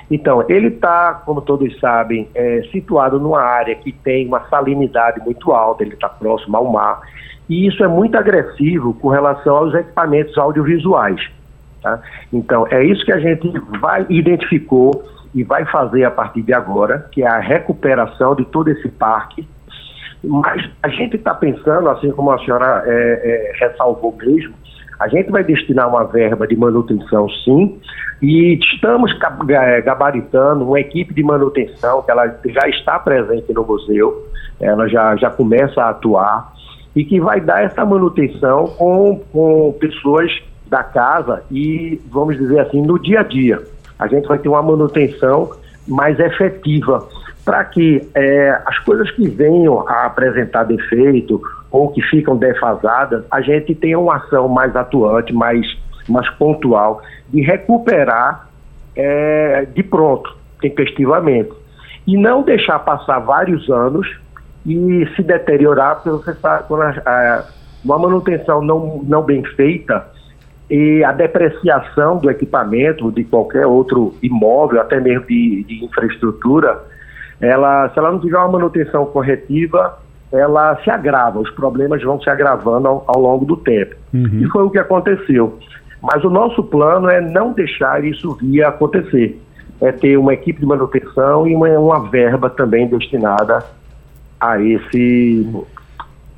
Então, ele está, como todos sabem, é, situado numa área que tem uma salinidade muito alta, ele está próximo ao mar, e isso é muito agressivo com relação aos equipamentos audiovisuais. Tá? Então, é isso que a gente vai identificou e vai fazer a partir de agora, que é a recuperação de todo esse parque. Mas a gente está pensando, assim como a senhora é, é, ressalvou mesmo, a gente vai destinar uma verba de manutenção, sim, e estamos gabaritando uma equipe de manutenção que ela já está presente no museu, ela já, já começa a atuar e que vai dar essa manutenção com, com pessoas da casa e, vamos dizer assim, no dia a dia. A gente vai ter uma manutenção mais efetiva para que é, as coisas que venham a apresentar defeito ou que ficam defasadas, a gente tenha uma ação mais atuante, mais, mais pontual, de recuperar é, de pronto, tempestivamente. E não deixar passar vários anos e se deteriorar, porque você sabe, quando a, a, uma manutenção não, não bem feita, e a depreciação do equipamento, de qualquer outro imóvel, até mesmo de, de infraestrutura, ela, se ela não tiver uma manutenção corretiva, ela se agrava, os problemas vão se agravando ao, ao longo do tempo. Uhum. E foi o que aconteceu. Mas o nosso plano é não deixar isso vir a acontecer. É ter uma equipe de manutenção e uma, uma verba também destinada a esse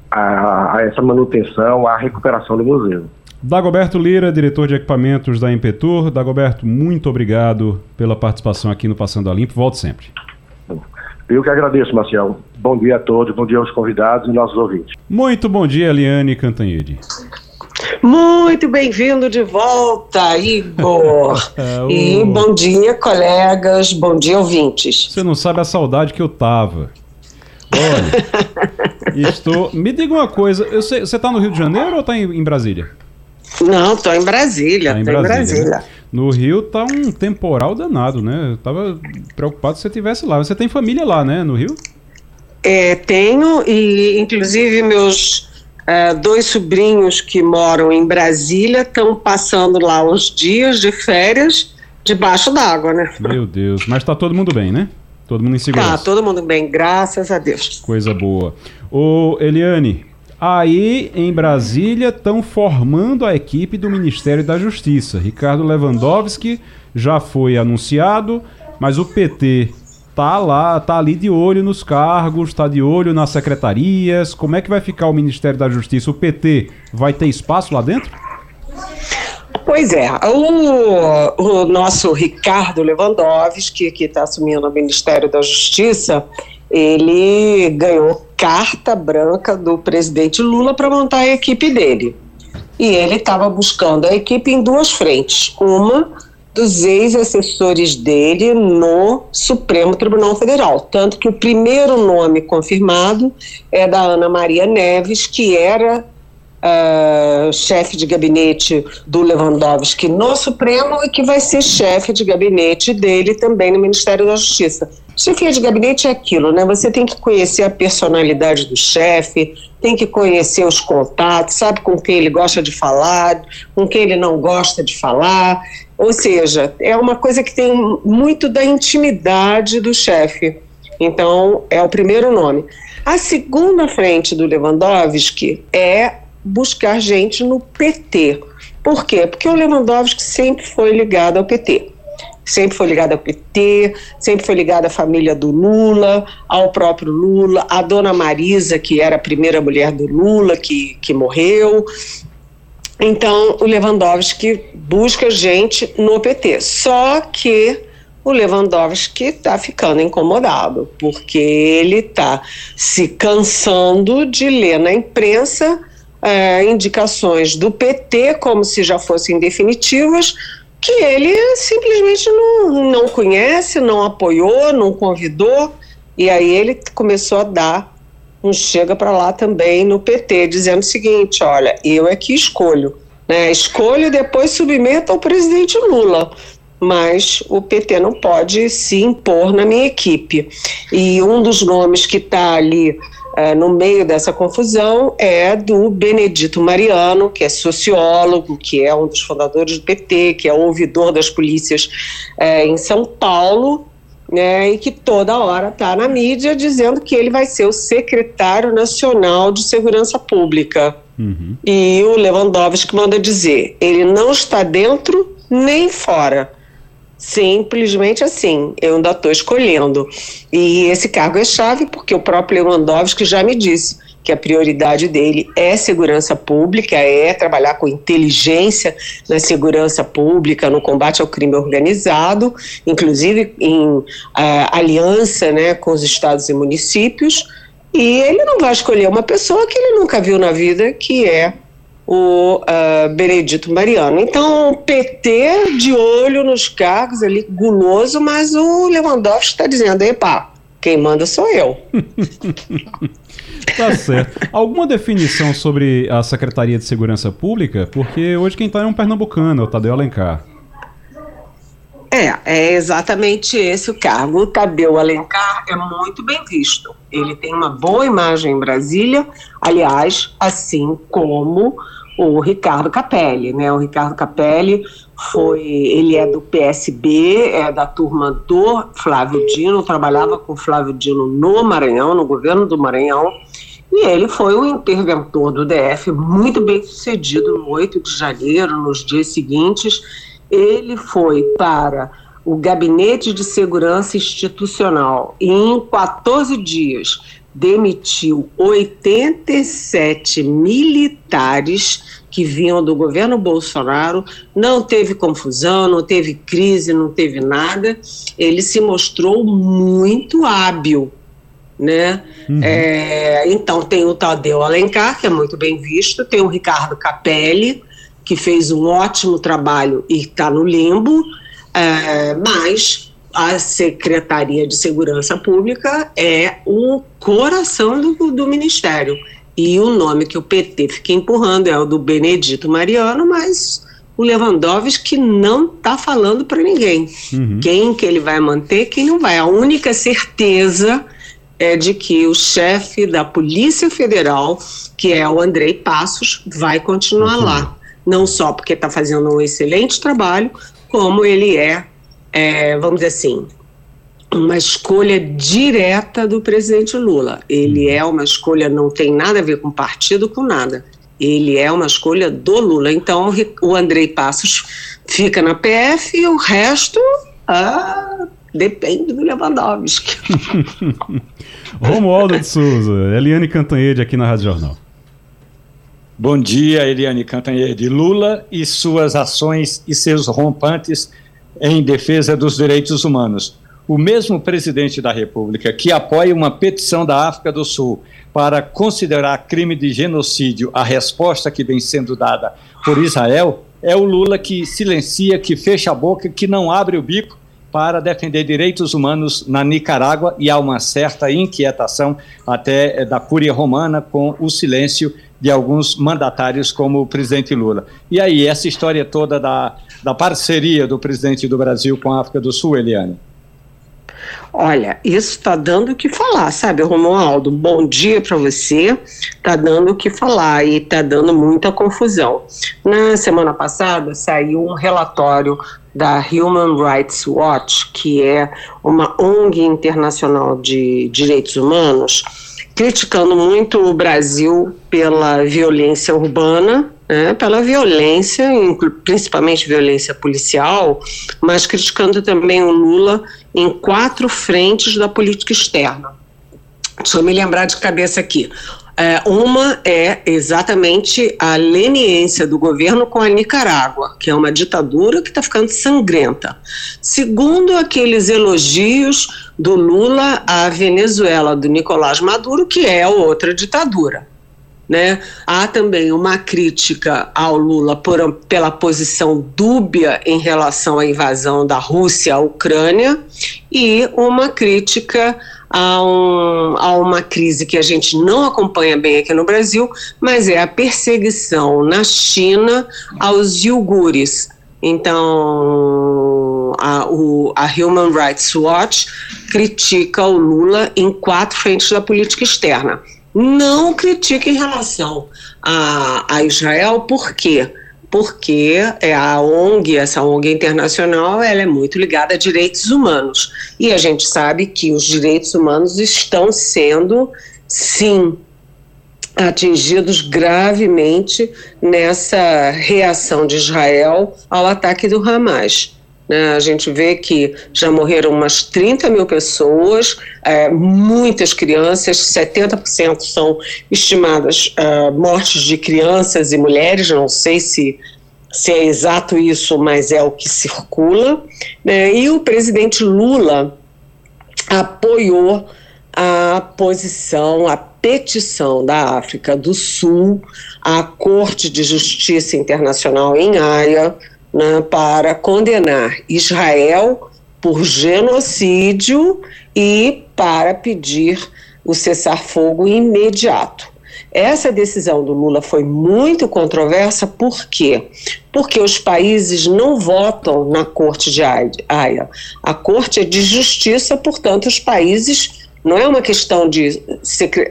a, a essa manutenção, à recuperação do museu. Dagoberto Lira, diretor de equipamentos da Impetur. Dagoberto, muito obrigado pela participação aqui no Passando a Limpo. Volte sempre. Eu que agradeço, Marcial. Bom dia a todos, bom dia aos convidados e nossos ouvintes. Muito bom dia, Eliane Cantanhede. Muito bem-vindo de volta, Igor. é, o... E bom dia, colegas, bom dia, ouvintes. Você não sabe a saudade que eu tava. Olha, estou. Me diga uma coisa, eu sei, você está no Rio de Janeiro ou está em, em Brasília? Não, tô em Brasília, tá em, Brasília, em Brasília. Né? No Rio tá um temporal danado, né? Eu tava preocupado se você estivesse lá. Você tem família lá, né, no Rio? É, tenho, e inclusive meus é, dois sobrinhos que moram em Brasília estão passando lá os dias de férias debaixo d'água, né? Meu Deus, mas tá todo mundo bem, né? Todo mundo em segurança. Tá, todo mundo bem, graças a Deus. Coisa boa. Ô, Eliane, aí em Brasília estão formando a equipe do Ministério da Justiça. Ricardo Lewandowski já foi anunciado, mas o PT tá lá, tá ali de olho nos cargos, tá de olho nas secretarias. Como é que vai ficar o Ministério da Justiça? O PT vai ter espaço lá dentro? Pois é, o, o nosso Ricardo Lewandowski, que está assumindo o Ministério da Justiça, ele ganhou carta branca do presidente Lula para montar a equipe dele. E ele estava buscando a equipe em duas frentes. Uma dos ex-assessores dele no Supremo Tribunal Federal. Tanto que o primeiro nome confirmado é da Ana Maria Neves, que era uh, chefe de gabinete do Lewandowski no Supremo e que vai ser chefe de gabinete dele também no Ministério da Justiça. Chefia de gabinete é aquilo, né? Você tem que conhecer a personalidade do chefe, tem que conhecer os contatos, sabe com quem ele gosta de falar, com quem ele não gosta de falar. Ou seja, é uma coisa que tem muito da intimidade do chefe. Então, é o primeiro nome. A segunda frente do Lewandowski é buscar gente no PT. Por quê? Porque o Lewandowski sempre foi ligado ao PT. Sempre foi ligado ao PT, sempre foi ligado à família do Lula, ao próprio Lula, à dona Marisa, que era a primeira mulher do Lula, que, que morreu. Então, o Lewandowski busca gente no PT. Só que o Lewandowski está ficando incomodado, porque ele está se cansando de ler na imprensa é, indicações do PT, como se já fossem definitivas, que ele simplesmente não, não conhece, não apoiou, não convidou, e aí ele começou a dar um chega para lá também no PT, dizendo o seguinte: olha, eu é que escolho. Né? Escolho e depois submeto ao presidente Lula. Mas o PT não pode se impor na minha equipe. E um dos nomes que está ali é, no meio dessa confusão é do Benedito Mariano, que é sociólogo, que é um dos fundadores do PT, que é ouvidor das polícias é, em São Paulo, né, e que toda hora está na mídia dizendo que ele vai ser o secretário nacional de segurança pública. Uhum. E o Lewandowski manda dizer: ele não está dentro nem fora simplesmente assim, eu ainda estou escolhendo. E esse cargo é chave porque o próprio Lewandowski já me disse que a prioridade dele é segurança pública, é trabalhar com inteligência na segurança pública, no combate ao crime organizado, inclusive em uh, aliança né, com os estados e municípios. E ele não vai escolher uma pessoa que ele nunca viu na vida, que é o uh, Benedito Mariano. Então, o PT de olho nos cargos ali, guloso, mas o Lewandowski está dizendo, epa, quem manda sou eu. tá certo. Alguma definição sobre a Secretaria de Segurança Pública? Porque hoje quem está é um pernambucano, é o Tadeu Alencar. É, é exatamente esse o cargo. O Tadeu Alencar é muito bem visto. Ele tem uma boa imagem em Brasília, aliás, assim como o Ricardo Capelli, né? O Ricardo Capelli foi, ele é do PSB, é da turma do Flávio Dino, trabalhava com Flávio Dino no Maranhão, no governo do Maranhão, e ele foi o interventor do DF, muito bem sucedido no 8 de janeiro, nos dias seguintes. Ele foi para o Gabinete de Segurança Institucional e em 14 dias demitiu 87 militares que vinham do governo Bolsonaro, não teve confusão, não teve crise, não teve nada. Ele se mostrou muito hábil. Né? Uhum. É, então tem o Tadeu Alencar, que é muito bem visto, tem o Ricardo Capelli, que fez um ótimo trabalho e está no limbo, é, mas a Secretaria de Segurança Pública é o coração do, do Ministério. E o nome que o PT fica empurrando é o do Benedito Mariano, mas o Lewandowski não está falando para ninguém. Uhum. Quem que ele vai manter, quem não vai. A única certeza é de que o chefe da Polícia Federal, que é o Andrei Passos, vai continuar uhum. lá. Não só porque está fazendo um excelente trabalho, como ele é é, vamos dizer assim, uma escolha direta do presidente Lula. Ele é uma escolha, não tem nada a ver com partido, com nada. Ele é uma escolha do Lula. Então, o Andrei Passos fica na PF e o resto ah, depende do Lewandowski. Romualdo de Souza, Eliane Cantanhede aqui na Rádio Jornal. Bom dia, Eliane Cantanhede. Lula e suas ações e seus rompantes em defesa dos direitos humanos. O mesmo presidente da República que apoia uma petição da África do Sul para considerar crime de genocídio a resposta que vem sendo dada por Israel é o Lula que silencia, que fecha a boca, que não abre o bico para defender direitos humanos na Nicarágua e há uma certa inquietação até da Cúria Romana com o silêncio de alguns mandatários como o presidente Lula. E aí, essa história toda da, da parceria do presidente do Brasil com a África do Sul, Eliane? Olha, isso está dando o que falar, sabe, Romualdo? Bom dia para você. Está dando o que falar e está dando muita confusão. Na semana passada saiu um relatório da Human Rights Watch, que é uma ONG internacional de direitos humanos, criticando muito o Brasil pela violência urbana, né, pela violência, principalmente violência policial, mas criticando também o Lula em quatro frentes da política externa. Deixa eu me lembrar de cabeça aqui. É, uma é exatamente a leniência do governo com a Nicarágua, que é uma ditadura que está ficando sangrenta. Segundo, aqueles elogios do Lula à Venezuela, do Nicolás Maduro, que é outra ditadura. Né? Há também uma crítica ao Lula por, pela posição dúbia em relação à invasão da Rússia à Ucrânia e uma crítica a, um, a uma crise que a gente não acompanha bem aqui no Brasil, mas é a perseguição na China aos iugures. Então, a, o, a Human Rights Watch critica o Lula em quatro frentes da política externa. Não critica em relação a, a Israel, por quê? porque é a ONG, essa ONG internacional, ela é muito ligada a direitos humanos. E a gente sabe que os direitos humanos estão sendo, sim, atingidos gravemente nessa reação de Israel ao ataque do Hamas. Né? A gente vê que já morreram umas 30 mil pessoas, é, muitas crianças, 70% são estimadas uh, mortes de crianças e mulheres, não sei se, se é exato isso, mas é o que circula. Né? E o presidente Lula apoiou a posição, a petição da África do Sul à Corte de Justiça Internacional em Haia né, para condenar Israel por genocídio e para pedir o cessar-fogo imediato. Essa decisão do Lula foi muito controversa, por quê? Porque os países não votam na Corte de Haia. A Corte é de Justiça, portanto, os países não é uma questão de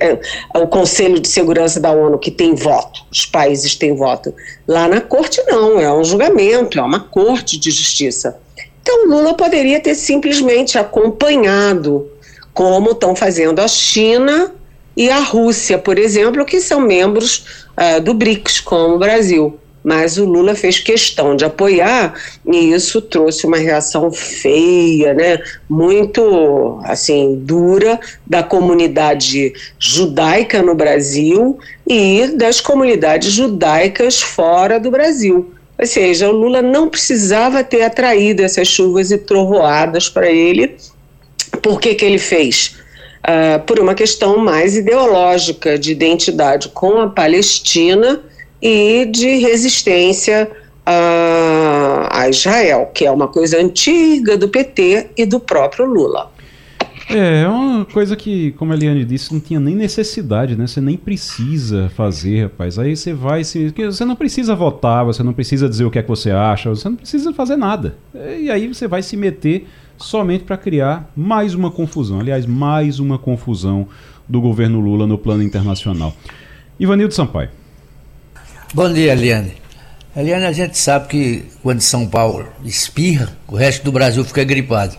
é, o Conselho de Segurança da ONU que tem voto, os países têm voto. Lá na corte não, é um julgamento, é uma corte de justiça. Então Lula poderia ter simplesmente acompanhado, como estão fazendo a China e a Rússia, por exemplo, que são membros uh, do BRICS, como o Brasil mas o Lula fez questão de apoiar e isso trouxe uma reação feia, né, muito assim dura da comunidade judaica no Brasil e das comunidades judaicas fora do Brasil. Ou seja, o Lula não precisava ter atraído essas chuvas e trovoadas para ele. Por que, que ele fez? Uh, por uma questão mais ideológica de identidade com a Palestina e de resistência a, a Israel, que é uma coisa antiga do PT e do próprio Lula. É, é uma coisa que, como a Eliane disse, não tinha nem necessidade, né? Você nem precisa fazer, rapaz. Aí você vai, se, você não precisa votar, você não precisa dizer o que é que você acha, você não precisa fazer nada. E aí você vai se meter somente para criar mais uma confusão. Aliás, mais uma confusão do governo Lula no plano internacional. Ivanildo Sampaio. Bom dia, Eliane. Eliane, a gente sabe que quando São Paulo espirra, o resto do Brasil fica gripado.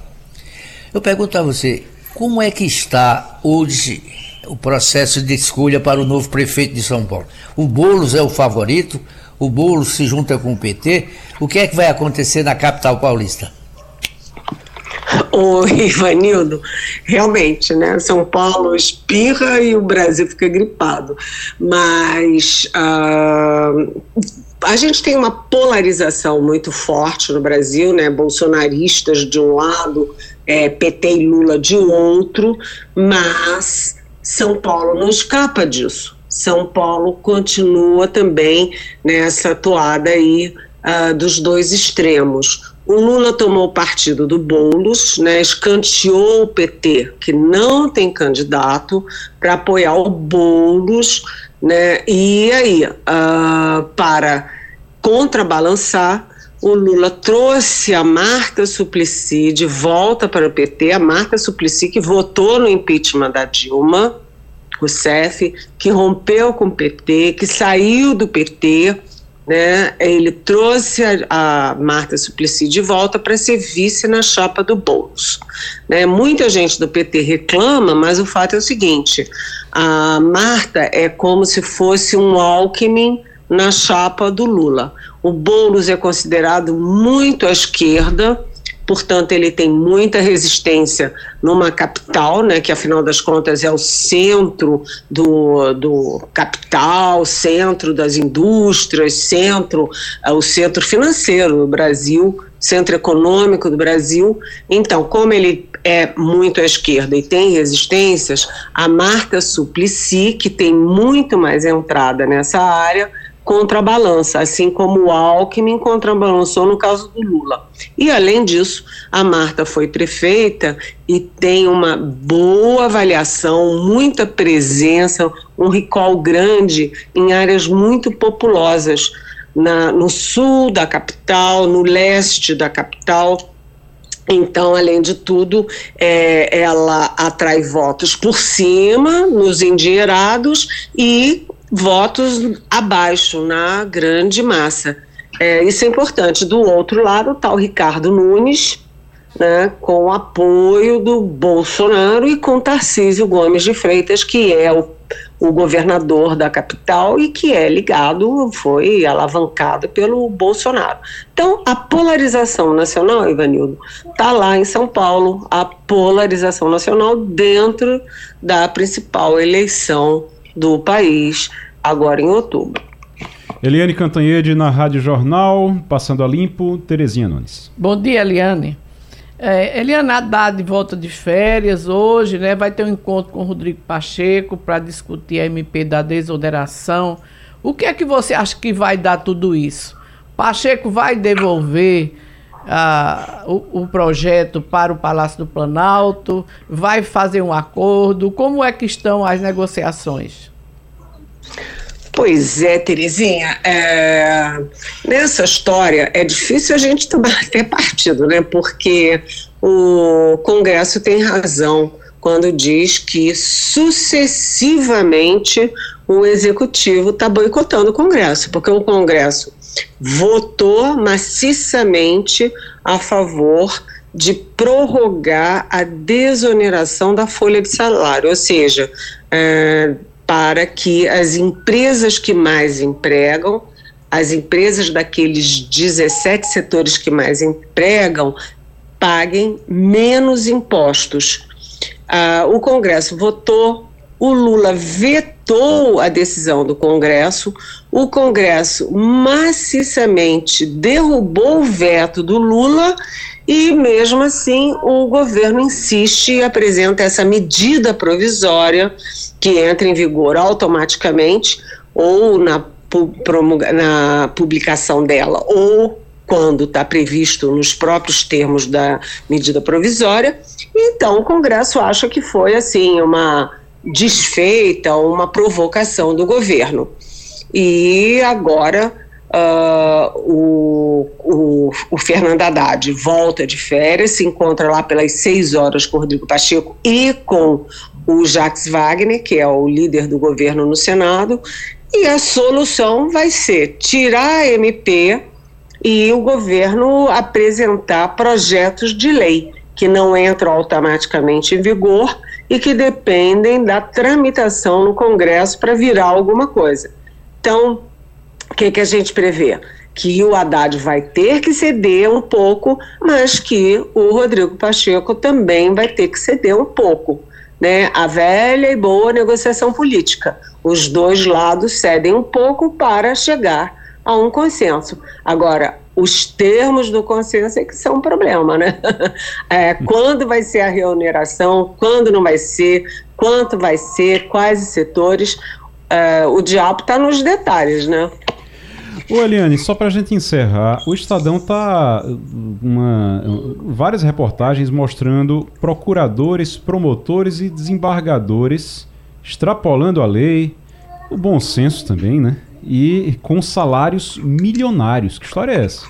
Eu pergunto a você, como é que está hoje o processo de escolha para o novo prefeito de São Paulo? O Boulos é o favorito? O Boulos se junta com o PT? O que é que vai acontecer na capital paulista? O Ivanildo, realmente, né? São Paulo espirra e o Brasil fica gripado. Mas uh, a gente tem uma polarização muito forte no Brasil, né? Bolsonaristas de um lado, é, PT e Lula de outro, mas São Paulo não escapa disso. São Paulo continua também nessa toada aí uh, dos dois extremos. O Lula tomou partido do Boulos, né, escanteou o PT, que não tem candidato, para apoiar o Boulos, né, e aí, uh, para contrabalançar, o Lula trouxe a Marta Suplicy de volta para o PT, a Marta Suplicy que votou no impeachment da Dilma Rousseff, que rompeu com o PT, que saiu do PT, né? Ele trouxe a, a Marta Suplicy de volta para ser vice na chapa do Boulos. Né? Muita gente do PT reclama, mas o fato é o seguinte: a Marta é como se fosse um Alckmin na chapa do Lula. O Boulos é considerado muito à esquerda, portanto, ele tem muita resistência numa capital, né, que afinal das contas é o centro do, do capital, centro das indústrias, centro, é o centro financeiro do Brasil, centro econômico do Brasil. Então, como ele é muito à esquerda e tem resistências, a Marta Suplicy, que tem muito mais entrada nessa área, contrabalança, assim como o Alckmin contrabalançou no caso do Lula. E além disso, a Marta foi prefeita e tem uma boa avaliação, muita presença, um recall grande em áreas muito populosas, na, no sul da capital, no leste da capital. Então, além de tudo, é, ela atrai votos por cima, nos endinheirados, e votos abaixo na grande massa. É, isso é importante. Do outro lado está o Ricardo Nunes, né, com apoio do Bolsonaro e com Tarcísio Gomes de Freitas, que é o, o governador da capital e que é ligado, foi alavancado pelo Bolsonaro. Então, a polarização nacional, Ivanildo, está lá em São Paulo, a polarização nacional dentro da principal eleição do país, agora em outubro. Eliane Cantanhede na Rádio Jornal, passando a limpo, Terezinha Nunes. Bom dia, Eliane. É, Eliane Haddad de volta de férias hoje, né? Vai ter um encontro com o Rodrigo Pacheco para discutir a MP da desoneração. O que é que você acha que vai dar tudo isso? Pacheco vai devolver ah, o, o, projeto para o Palácio do Planalto? Vai fazer um acordo? Como é que estão as negociações? Pois é, Terezinha, é, nessa história é difícil a gente tomar até partido, né? Porque o Congresso tem razão quando diz que sucessivamente o Executivo está boicotando o Congresso, porque o Congresso votou maciçamente a favor de prorrogar a desoneração da folha de salário, ou seja, é, para que as empresas que mais empregam, as empresas daqueles 17 setores que mais empregam, paguem menos impostos. Ah, o Congresso votou, o Lula vetou a decisão do Congresso, o Congresso maciçamente derrubou o veto do Lula e, mesmo assim, o governo insiste e apresenta essa medida provisória que entra em vigor automaticamente ou na, na publicação dela ou quando está previsto nos próprios termos da medida provisória. Então, o Congresso acha que foi assim uma desfeita, uma provocação do governo. E agora uh, o, o, o, Fernando Haddad volta de férias, se encontra lá pelas seis horas com o Rodrigo Pacheco e com o Jacques Wagner, que é o líder do governo no Senado, e a solução vai ser tirar a MP e o governo apresentar projetos de lei que não entram automaticamente em vigor e que dependem da tramitação no Congresso para virar alguma coisa. Então, o que, que a gente prevê? Que o Haddad vai ter que ceder um pouco, mas que o Rodrigo Pacheco também vai ter que ceder um pouco. Né? A velha e boa negociação política. Os dois lados cedem um pouco para chegar a um consenso. Agora, os termos do consenso é que são um problema, né? É, quando vai ser a remuneração, quando não vai ser, quanto vai ser, quais setores, é, o diabo está nos detalhes, né? Ô Eliane, só para a gente encerrar, o Estadão tá uma, várias reportagens mostrando procuradores, promotores e desembargadores extrapolando a lei, o bom senso também, né? E com salários milionários. Que história é essa?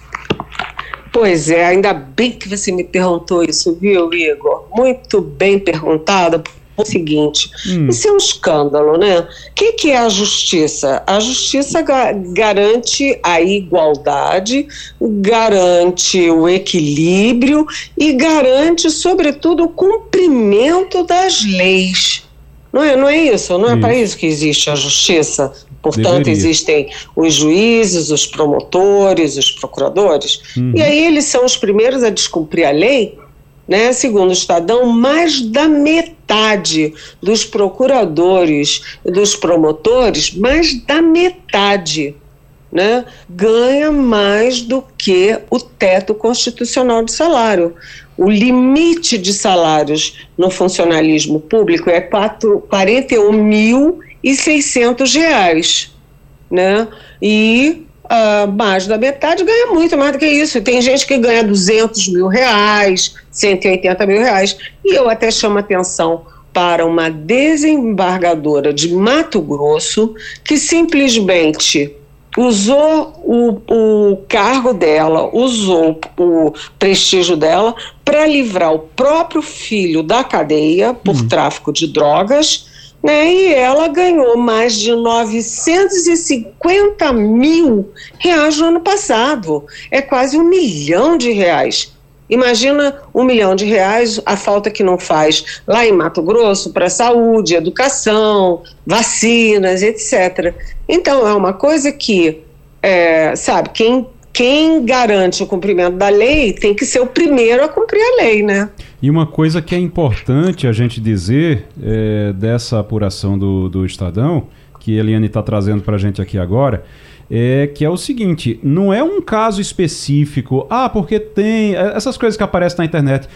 Pois é, ainda bem que você me perguntou isso, viu, Igor? Muito bem perguntado. O seguinte, hum. isso é um escândalo, né? O que, que é a justiça? A justiça ga garante a igualdade, garante o equilíbrio e garante, sobretudo, o cumprimento das leis. Não é, não é isso? Não é para isso que existe a justiça? Portanto, Deveria. existem os juízes, os promotores, os procuradores, uhum. e aí eles são os primeiros a descumprir a lei, né? Segundo o Estadão, mais da metade dos procuradores e dos promotores, mais da metade, né, ganha mais do que o teto constitucional de salário. O limite de salários no funcionalismo público é 4, 41 mil e 600 reais, né? E uh, mais da metade ganha muito mais do que isso. Tem gente que ganha 200 mil reais, 180 mil reais. E eu até chamo atenção para uma desembargadora de Mato Grosso que simplesmente usou o, o cargo dela, usou o prestígio dela para livrar o próprio filho da cadeia por hum. tráfico de drogas né? E ela ganhou mais de 950 mil reais no ano passado. É quase um milhão de reais. Imagina um milhão de reais, a falta que não faz lá em Mato Grosso para saúde, educação, vacinas, etc. Então, é uma coisa que, é, sabe, quem, quem garante o cumprimento da lei tem que ser o primeiro a cumprir a lei, né? E uma coisa que é importante a gente dizer é, dessa apuração do, do Estadão, que a Eliane está trazendo para a gente aqui agora, é que é o seguinte, não é um caso específico, ah, porque tem é, essas coisas que aparecem na internet,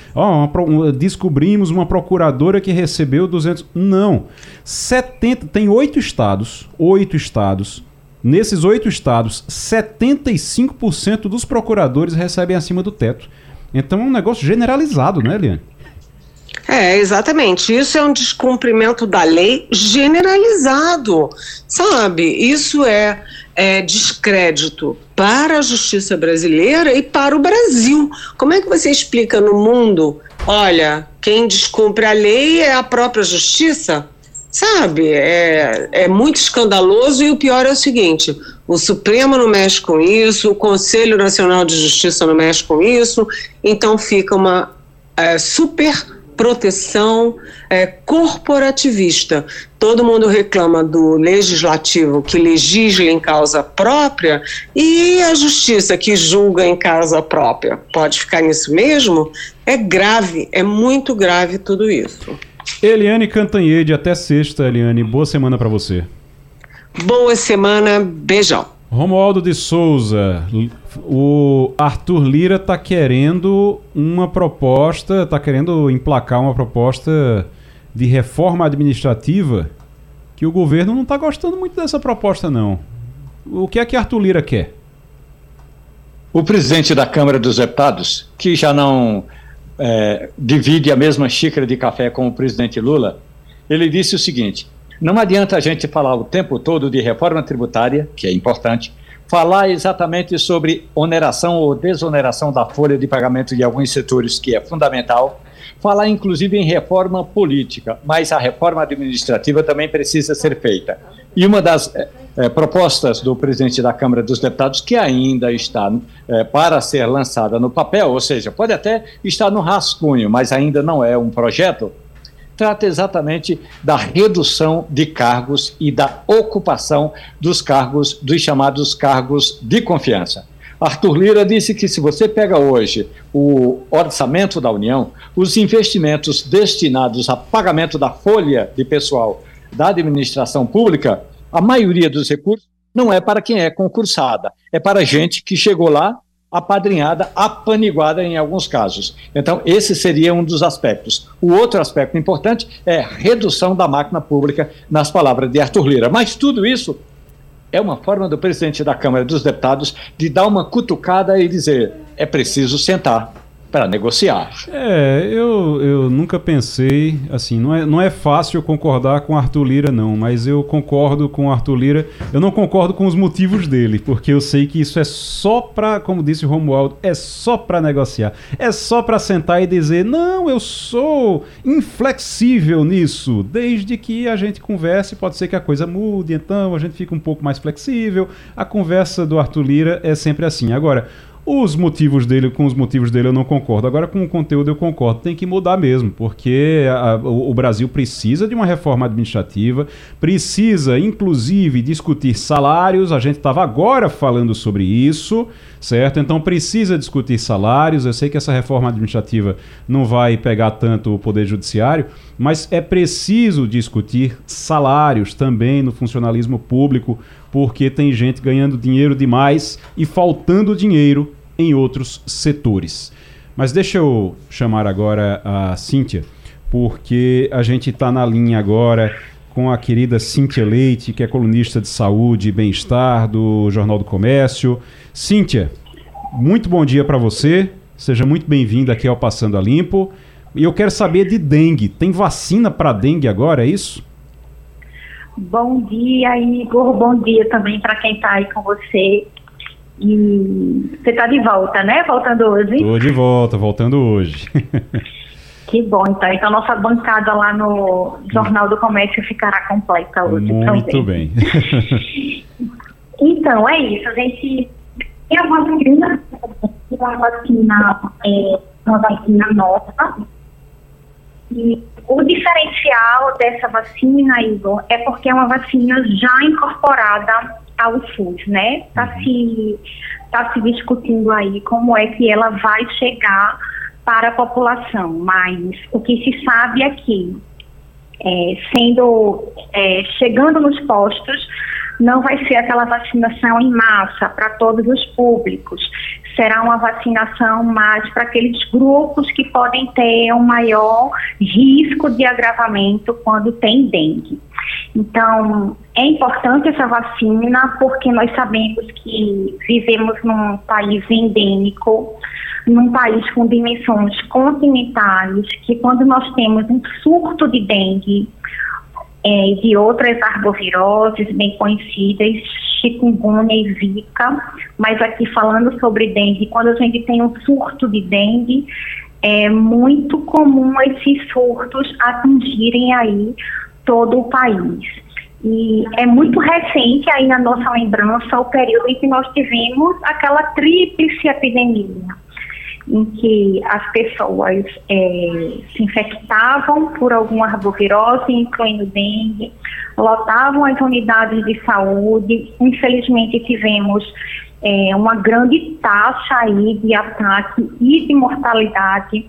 descobrimos uma procuradora que recebeu 200, não, 70, tem oito estados, oito estados, nesses oito estados, 75% dos procuradores recebem acima do teto. Então é um negócio generalizado, né, Eliane? É, exatamente. Isso é um descumprimento da lei generalizado, sabe? Isso é, é, descrédito para a justiça brasileira e para o Brasil. Como é que você explica no mundo? Olha, quem descumpre a lei é a própria justiça? Sabe? É, é muito escandaloso e o pior é o seguinte: o Supremo não mexe com isso, o Conselho Nacional de Justiça não mexe com isso, então fica uma é, super proteção é, corporativista. Todo mundo reclama do legislativo que legisla em causa própria e a justiça que julga em causa própria. Pode ficar nisso mesmo? É grave, é muito grave tudo isso. Eliane Cantanhede, até sexta, Eliane. Boa semana para você. Boa semana, beijão. Romualdo de Souza, o Arthur Lira está querendo uma proposta, está querendo emplacar uma proposta de reforma administrativa que o governo não está gostando muito dessa proposta, não. O que é que Arthur Lira quer? O presidente da Câmara dos Deputados, que já não é, divide a mesma xícara de café com o presidente Lula, ele disse o seguinte: não adianta a gente falar o tempo todo de reforma tributária, que é importante, falar exatamente sobre oneração ou desoneração da folha de pagamento de alguns setores, que é fundamental, falar inclusive em reforma política, mas a reforma administrativa também precisa ser feita. E uma das é, propostas do presidente da Câmara dos Deputados, que ainda está é, para ser lançada no papel, ou seja, pode até estar no rascunho, mas ainda não é um projeto, trata exatamente da redução de cargos e da ocupação dos cargos, dos chamados cargos de confiança. Arthur Lira disse que se você pega hoje o orçamento da União, os investimentos destinados a pagamento da folha de pessoal da administração pública, a maioria dos recursos não é para quem é concursada, é para gente que chegou lá apadrinhada, apaniguada em alguns casos. Então, esse seria um dos aspectos. O outro aspecto importante é redução da máquina pública, nas palavras de Arthur Lira. Mas tudo isso é uma forma do presidente da Câmara dos Deputados de dar uma cutucada e dizer: é preciso sentar para negociar. É, eu, eu nunca pensei, assim, não é, não é fácil concordar com Arthur Lira, não, mas eu concordo com Arthur Lira. Eu não concordo com os motivos dele, porque eu sei que isso é só para, como disse o Romualdo, é só para negociar. É só para sentar e dizer: não, eu sou inflexível nisso. Desde que a gente converse, pode ser que a coisa mude, então a gente fica um pouco mais flexível. A conversa do Arthur Lira é sempre assim. Agora. Os motivos dele, com os motivos dele eu não concordo. Agora com o conteúdo eu concordo. Tem que mudar mesmo, porque a, o, o Brasil precisa de uma reforma administrativa, precisa inclusive discutir salários. A gente estava agora falando sobre isso, certo? Então precisa discutir salários. Eu sei que essa reforma administrativa não vai pegar tanto o poder judiciário, mas é preciso discutir salários também no funcionalismo público, porque tem gente ganhando dinheiro demais e faltando dinheiro em outros setores. Mas deixa eu chamar agora a Cíntia, porque a gente está na linha agora com a querida Cíntia Leite, que é colunista de saúde e bem-estar do Jornal do Comércio. Cíntia, muito bom dia para você. Seja muito bem-vinda aqui ao Passando a Limpo. E eu quero saber de dengue. Tem vacina para dengue agora, é isso? Bom dia, Igor. Bom dia também para quem está aí com você. E você está de volta, né? Voltando hoje? Estou de volta, voltando hoje. que bom, então. Então, nossa bancada lá no Jornal do Comércio ficará completa hoje. Muito também. bem. então, é isso. A gente tem a vacina, uma vacina, é, uma vacina nova. E o diferencial dessa vacina, Igor, é porque é uma vacina já incorporada ao SUS, né? Está uhum. se, tá se discutindo aí como é que ela vai chegar para a população, mas o que se sabe é que, é, sendo, é, chegando nos postos, não vai ser aquela vacinação em massa para todos os públicos. Será uma vacinação mais para aqueles grupos que podem ter um maior risco de agravamento quando tem dengue. Então, é importante essa vacina porque nós sabemos que vivemos num país endêmico, num país com dimensões continentais, que quando nós temos um surto de dengue é, de outras arboviroses bem conhecidas, chikungunya e zika, mas aqui falando sobre dengue, quando a gente tem um surto de dengue, é muito comum esses surtos atingirem aí todo o país. E é muito recente aí na nossa lembrança o período em que nós tivemos aquela tríplice epidemia, em que as pessoas é, se infectavam por alguma arbovirose, incluindo dengue, lotavam as unidades de saúde. Infelizmente tivemos é, uma grande taxa aí de ataque e de mortalidade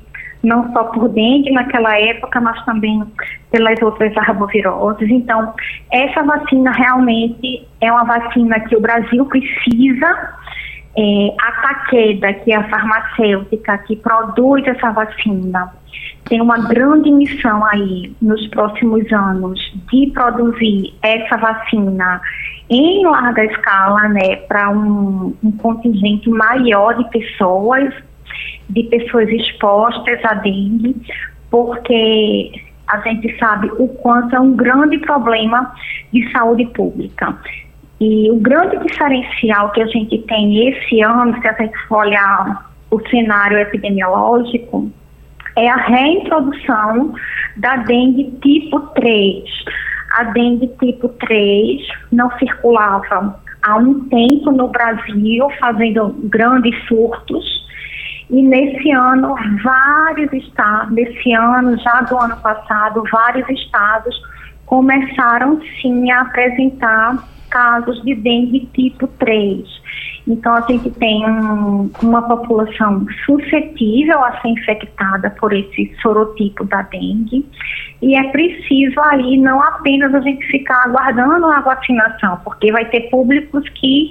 não só por dengue naquela época, mas também pelas outras arboviroses. Então, essa vacina realmente é uma vacina que o Brasil precisa. É, a Takeda, que é a farmacêutica que produz essa vacina, tem uma grande missão aí nos próximos anos de produzir essa vacina em larga escala, né, para um, um contingente maior de pessoas de pessoas expostas à dengue, porque a gente sabe o quanto é um grande problema de saúde pública. E o grande diferencial que a gente tem esse ano, se a gente for olhar o cenário epidemiológico, é a reintrodução da dengue tipo 3. A dengue tipo 3 não circulava há um tempo no Brasil, fazendo grandes surtos. E nesse ano, vários estados, nesse ano, já do ano passado, vários estados começaram sim a apresentar casos de dengue tipo 3. Então, a gente tem um, uma população suscetível a ser infectada por esse sorotipo da dengue. E é preciso aí não apenas a gente ficar aguardando a vacinação, porque vai ter públicos que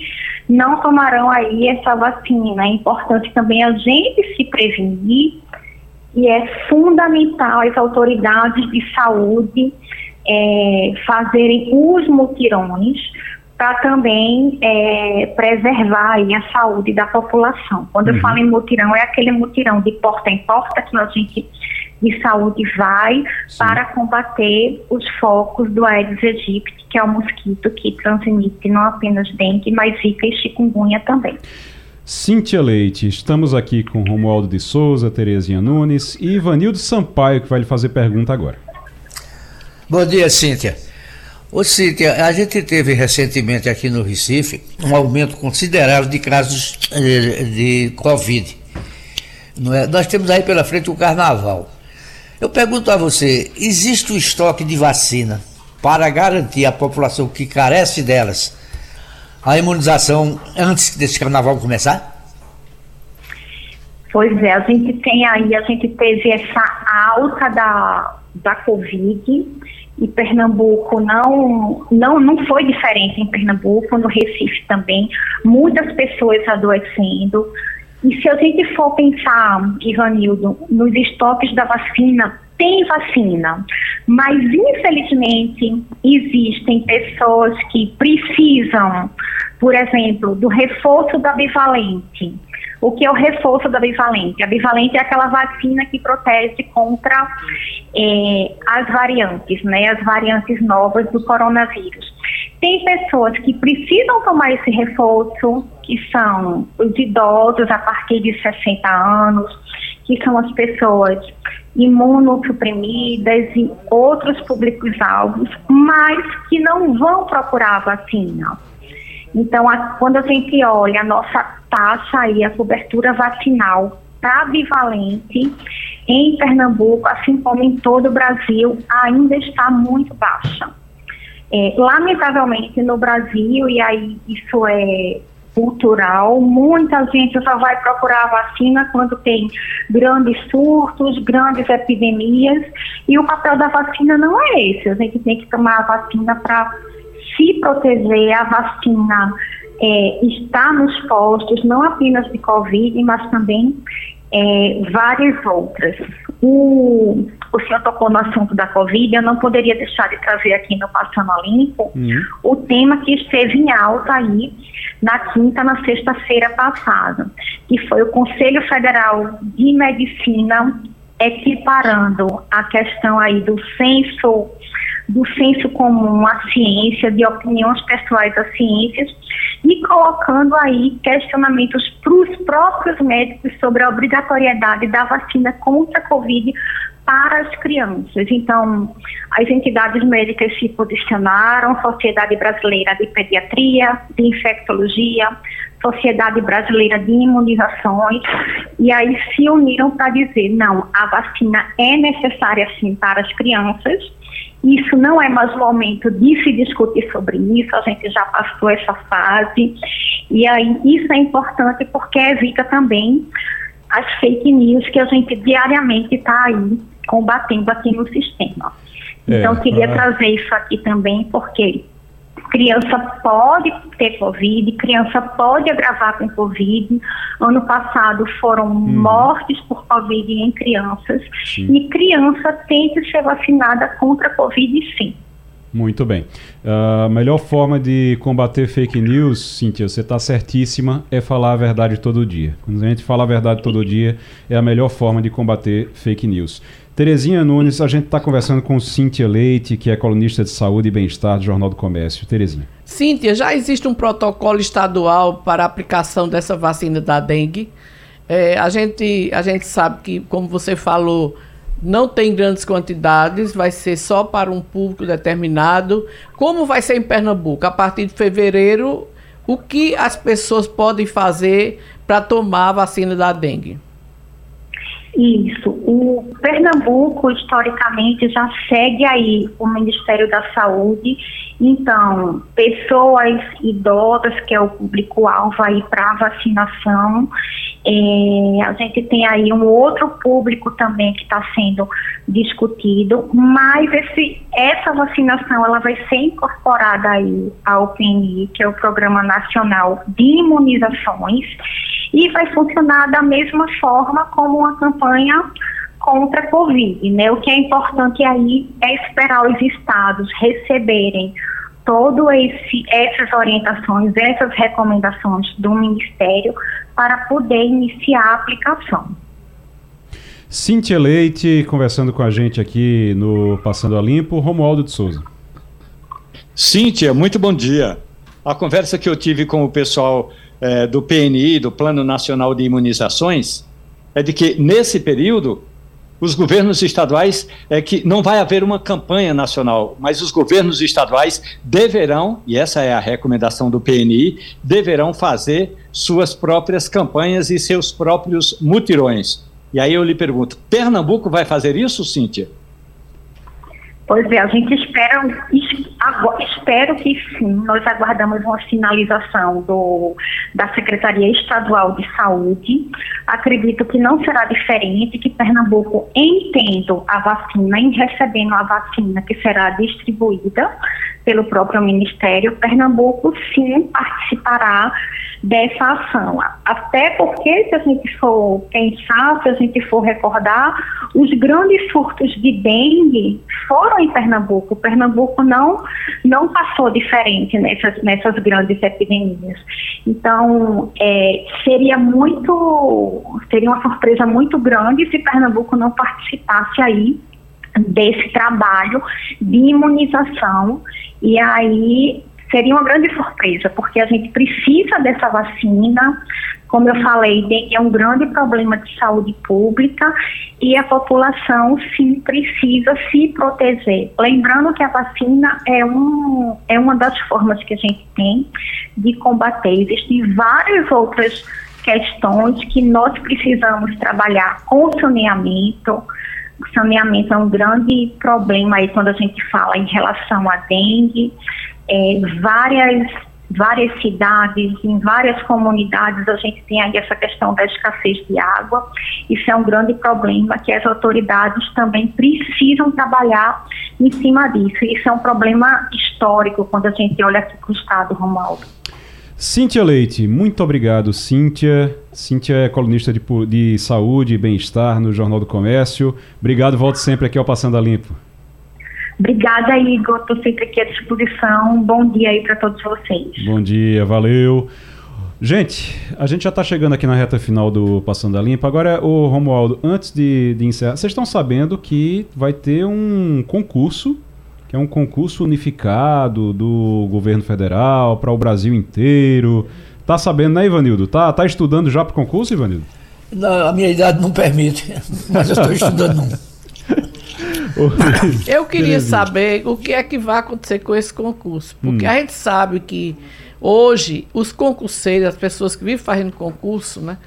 não tomarão aí essa vacina. É importante também a gente se prevenir e é fundamental as autoridades de saúde é, fazerem os mutirões para também é, preservar a saúde da população. Quando uhum. eu falo em mutirão, é aquele mutirão de porta em porta que a gente de saúde vai Sim. para combater os focos do Aedes aegypti, que é o mosquito que transmite não apenas dengue, mas zika e chikungunya também. Cíntia Leite, estamos aqui com Romualdo de Souza, Terezinha Nunes e Ivanildo Sampaio, que vai lhe fazer pergunta agora. Bom dia, Cíntia. Ô Cíntia, a gente teve recentemente aqui no Recife um aumento considerável de casos eh, de Covid. É? Nós temos aí pela frente o carnaval. Eu pergunto a você: existe o um estoque de vacina para garantir à população que carece delas a imunização antes desse carnaval começar? Pois é, a gente tem aí, a gente teve essa alta da, da Covid e Pernambuco não, não, não foi diferente em Pernambuco, no Recife também, muitas pessoas adoecendo. E se a gente for pensar, Ivanildo, nos estoques da vacina, tem vacina, mas infelizmente existem pessoas que precisam, por exemplo, do reforço da bivalente o que é o reforço da bivalente? A bivalente é aquela vacina que protege contra é, as variantes, né, as variantes novas do coronavírus. Tem pessoas que precisam tomar esse reforço, que são os idosos a partir de 60 anos, que são as pessoas imunossuprimidas e outros públicos-alvos, mas que não vão procurar a vacina. Então, a, quando a gente olha a nossa taxa aí, a cobertura vacinal para bivalente em Pernambuco, assim como em todo o Brasil, ainda está muito baixa. É, lamentavelmente no Brasil, e aí isso é cultural, muita gente só vai procurar a vacina quando tem grandes surtos, grandes epidemias, e o papel da vacina não é esse. A gente tem que tomar a vacina para se proteger, a vacina é, está nos postos, não apenas de Covid, mas também é, várias outras. O, o senhor tocou no assunto da Covid, eu não poderia deixar de trazer aqui no Passando a Limpo uhum. o tema que esteve em alta aí na quinta, na sexta-feira passada, que foi o Conselho Federal de Medicina equiparando a questão aí do censo do senso comum à ciência, de opiniões pessoais às ciências, e colocando aí questionamentos para os próprios médicos sobre a obrigatoriedade da vacina contra a Covid para as crianças. Então, as entidades médicas se posicionaram, Sociedade Brasileira de Pediatria, de Infectologia, Sociedade Brasileira de Imunizações, e aí se uniram para dizer, não, a vacina é necessária sim para as crianças, isso não é mais o momento de se discutir sobre isso, a gente já passou essa fase. E aí isso é importante porque evita também as fake news que a gente diariamente está aí combatendo aqui no sistema. É, então, queria trazer isso aqui também, porque criança pode ter Covid, criança pode agravar com Covid. Ano passado foram uhum. mortes por Covid em crianças. Sim. E criança tem que ser vacinada contra a Covid, sim. Muito bem. A uh, melhor forma de combater fake news, Cíntia, você está certíssima, é falar a verdade todo dia. Quando a gente fala a verdade todo dia, é a melhor forma de combater fake news. Terezinha Nunes, a gente está conversando com Cíntia Leite, que é colunista de saúde e bem-estar do Jornal do Comércio. Terezinha. Cíntia, já existe um protocolo estadual para a aplicação dessa vacina da dengue. É, a, gente, a gente sabe que, como você falou, não tem grandes quantidades, vai ser só para um público determinado. Como vai ser em Pernambuco? A partir de fevereiro, o que as pessoas podem fazer para tomar a vacina da dengue? Isso. O Pernambuco, historicamente, já segue aí o Ministério da Saúde. Então, pessoas idosas, que é o público-alvo aí para vacinação. É, a gente tem aí um outro público também que está sendo discutido, mas esse, essa vacinação ela vai ser incorporada aí ao PNI, que é o Programa Nacional de Imunizações e vai funcionar da mesma forma como uma campanha contra a Covid. Né? O que é importante aí é esperar os estados receberem todas essas orientações, essas recomendações do Ministério para poder iniciar a aplicação. Cintia Leite conversando com a gente aqui no Passando a Limpo, Romualdo de Souza. Cíntia, muito bom dia. A conversa que eu tive com o pessoal é, do PNI, do Plano Nacional de Imunizações, é de que nesse período os governos estaduais é que não vai haver uma campanha nacional, mas os governos estaduais deverão, e essa é a recomendação do PNI, deverão fazer suas próprias campanhas e seus próprios mutirões. E aí eu lhe pergunto, Pernambuco vai fazer isso, Cíntia? Pois é, a gente espera, espero que sim, nós aguardamos uma sinalização do, da Secretaria Estadual de Saúde. Acredito que não será diferente, que Pernambuco, entendo a vacina, em recebendo a vacina que será distribuída pelo próprio Ministério, Pernambuco sim participará dessa ação. Até porque, se a gente for pensar, se a gente for recordar, os grandes surtos de dengue foram em Pernambuco. Pernambuco não, não passou diferente nessas, nessas grandes epidemias. Então, é, seria muito, seria uma surpresa muito grande se Pernambuco não participasse aí desse trabalho de imunização e aí seria uma grande surpresa, porque a gente precisa dessa vacina. Como eu falei, é um grande problema de saúde pública e a população sim precisa se proteger. Lembrando que a vacina é, um, é uma das formas que a gente tem de combater. Existem várias outras questões que nós precisamos trabalhar com saneamento. O saneamento é um grande problema aí quando a gente fala em relação à dengue é, várias várias cidades, em várias comunidades, a gente tem aí essa questão da escassez de água. Isso é um grande problema que as autoridades também precisam trabalhar em cima disso. Isso é um problema histórico quando a gente olha aqui para o Estado, Romualdo. Cíntia Leite, muito obrigado, Cíntia. Cíntia é colunista de, de saúde e bem-estar no Jornal do Comércio. Obrigado, volto sempre aqui ao Passando a Limpo. Obrigada, Igor. Estou sempre aqui à disposição. Bom dia aí para todos vocês. Bom dia, valeu. Gente, a gente já está chegando aqui na reta final do Passando a Limpa. Agora, o Romualdo, antes de, de encerrar, vocês estão sabendo que vai ter um concurso, que é um concurso unificado do governo federal para o Brasil inteiro. Tá sabendo, né, Ivanildo? Tá, tá estudando já para o concurso, Ivanildo? Não, a minha idade não permite, mas eu estou estudando. Eu queria saber o que é que vai acontecer com esse concurso. Porque hum. a gente sabe que hoje os concurseiros, as pessoas que vivem fazendo concurso, né?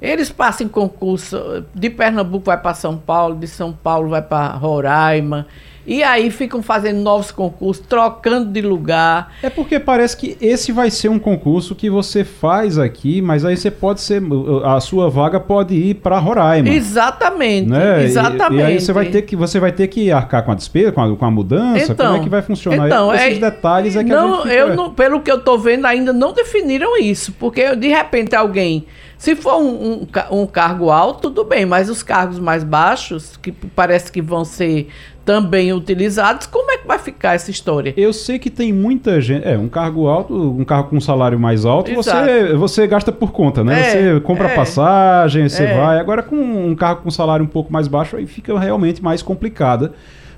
Eles passam em concurso, de Pernambuco vai para São Paulo, de São Paulo vai para Roraima. E aí ficam fazendo novos concursos, trocando de lugar. É porque parece que esse vai ser um concurso que você faz aqui, mas aí você pode ser. A sua vaga pode ir para Roraima. Exatamente. Né? Exatamente. E, e, aí você vai ter que, você vai ter que arcar com a despesa, com a, com a mudança. Então, como é que vai funcionar? Então, Esses é, detalhes é que não, a gente fica... eu não, Pelo que eu estou vendo, ainda não definiram isso. Porque de repente alguém se for um, um, um, cargo alto, tudo bem, mas os cargos mais baixos, que parece que vão ser também utilizados, como é que vai ficar essa história? Eu sei que tem muita gente. É, um cargo alto, um carro com um salário mais alto, você, você gasta por conta, né? É, você compra é, passagem, você é. vai. Agora, com um carro com um salário um pouco mais baixo, aí fica realmente mais complicada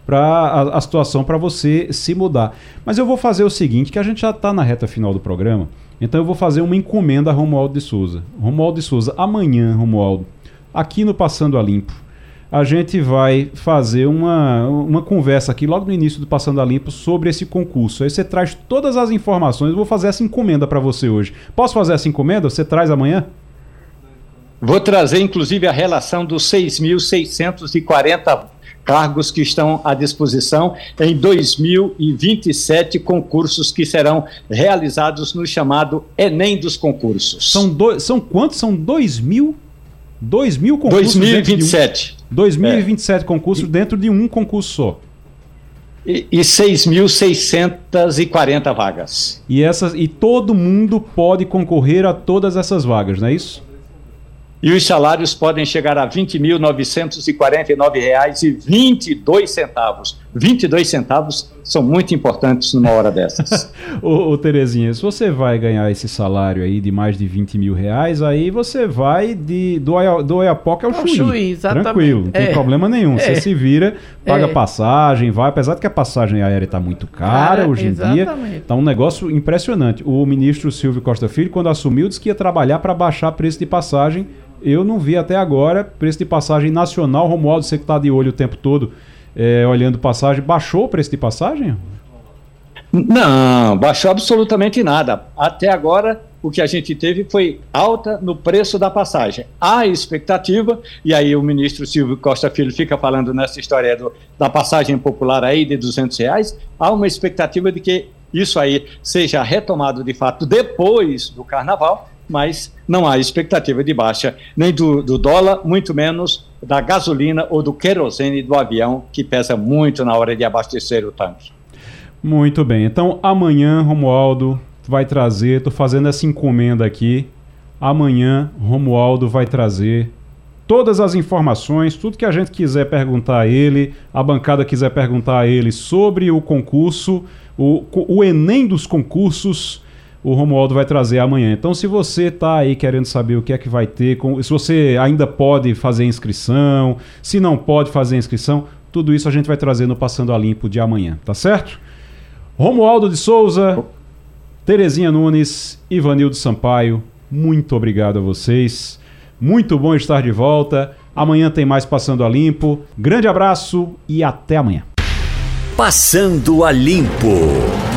para a, a, situação para você se mudar. Mas eu vou fazer o seguinte, que a gente já está na reta final do programa, então eu vou fazer uma encomenda a Romualdo de Souza. Romualdo de Souza, amanhã, Romualdo, aqui no Passando a Limpo, a gente vai fazer uma, uma conversa aqui logo no início do Passando a Limpo sobre esse concurso. Aí você traz todas as informações. Eu vou fazer essa encomenda para você hoje. Posso fazer essa encomenda? Você traz amanhã? Vou trazer, inclusive, a relação dos 6.640 cargos que estão à disposição em 2027 concursos que serão realizados no chamado Enem dos concursos. São, do, são quantos? São 2 mil? 2 mil concursos? 2027. 2027 é. concursos dentro de um concurso só. E, e 6.640 vagas. E, essas, e todo mundo pode concorrer a todas essas vagas, não é isso? e os salários podem chegar a R$ 20.949,22. centavos. 22 centavos são muito importantes numa hora dessas. ô, ô, Terezinha, se você vai ganhar esse salário aí de mais de 20 mil reais, aí você vai de, do, Oia, do Oiapoque ao Chuí. Chuí exatamente. Tranquilo, não tem é. problema nenhum. É. Você se vira, paga é. passagem, vai, apesar de que a passagem aérea está muito cara, cara hoje em exatamente. dia, está um negócio impressionante. O ministro Silvio Costa Filho, quando assumiu, disse que ia trabalhar para baixar preço de passagem eu não vi até agora preço de passagem nacional. Romualdo, você que está de olho o tempo todo é, olhando passagem, baixou o preço de passagem? Não, baixou absolutamente nada. Até agora, o que a gente teve foi alta no preço da passagem. Há expectativa, e aí o ministro Silvio Costa Filho fica falando nessa história do, da passagem popular aí de 200 reais, há uma expectativa de que isso aí seja retomado de fato depois do carnaval, mas não há expectativa de baixa nem do, do, dólar, muito menos da gasolina ou do querosene do avião, que pesa muito na hora de abastecer o tanque. Muito bem. Então, amanhã, Romualdo vai trazer, estou fazendo essa encomenda aqui. Amanhã, Romualdo vai trazer todas as informações, tudo que a gente quiser perguntar a ele, a bancada quiser perguntar a ele sobre o concurso, o, o Enem dos concursos o Romualdo vai trazer amanhã. Então, se você está aí querendo saber o que é que vai ter, se você ainda pode fazer inscrição, se não pode fazer inscrição, tudo isso a gente vai trazer no Passando a Limpo de amanhã, tá certo? Romualdo de Souza, Terezinha Nunes, Ivanildo Sampaio, muito obrigado a vocês. Muito bom estar de volta. Amanhã tem mais Passando a Limpo. Grande abraço e até amanhã. Passando a Limpo.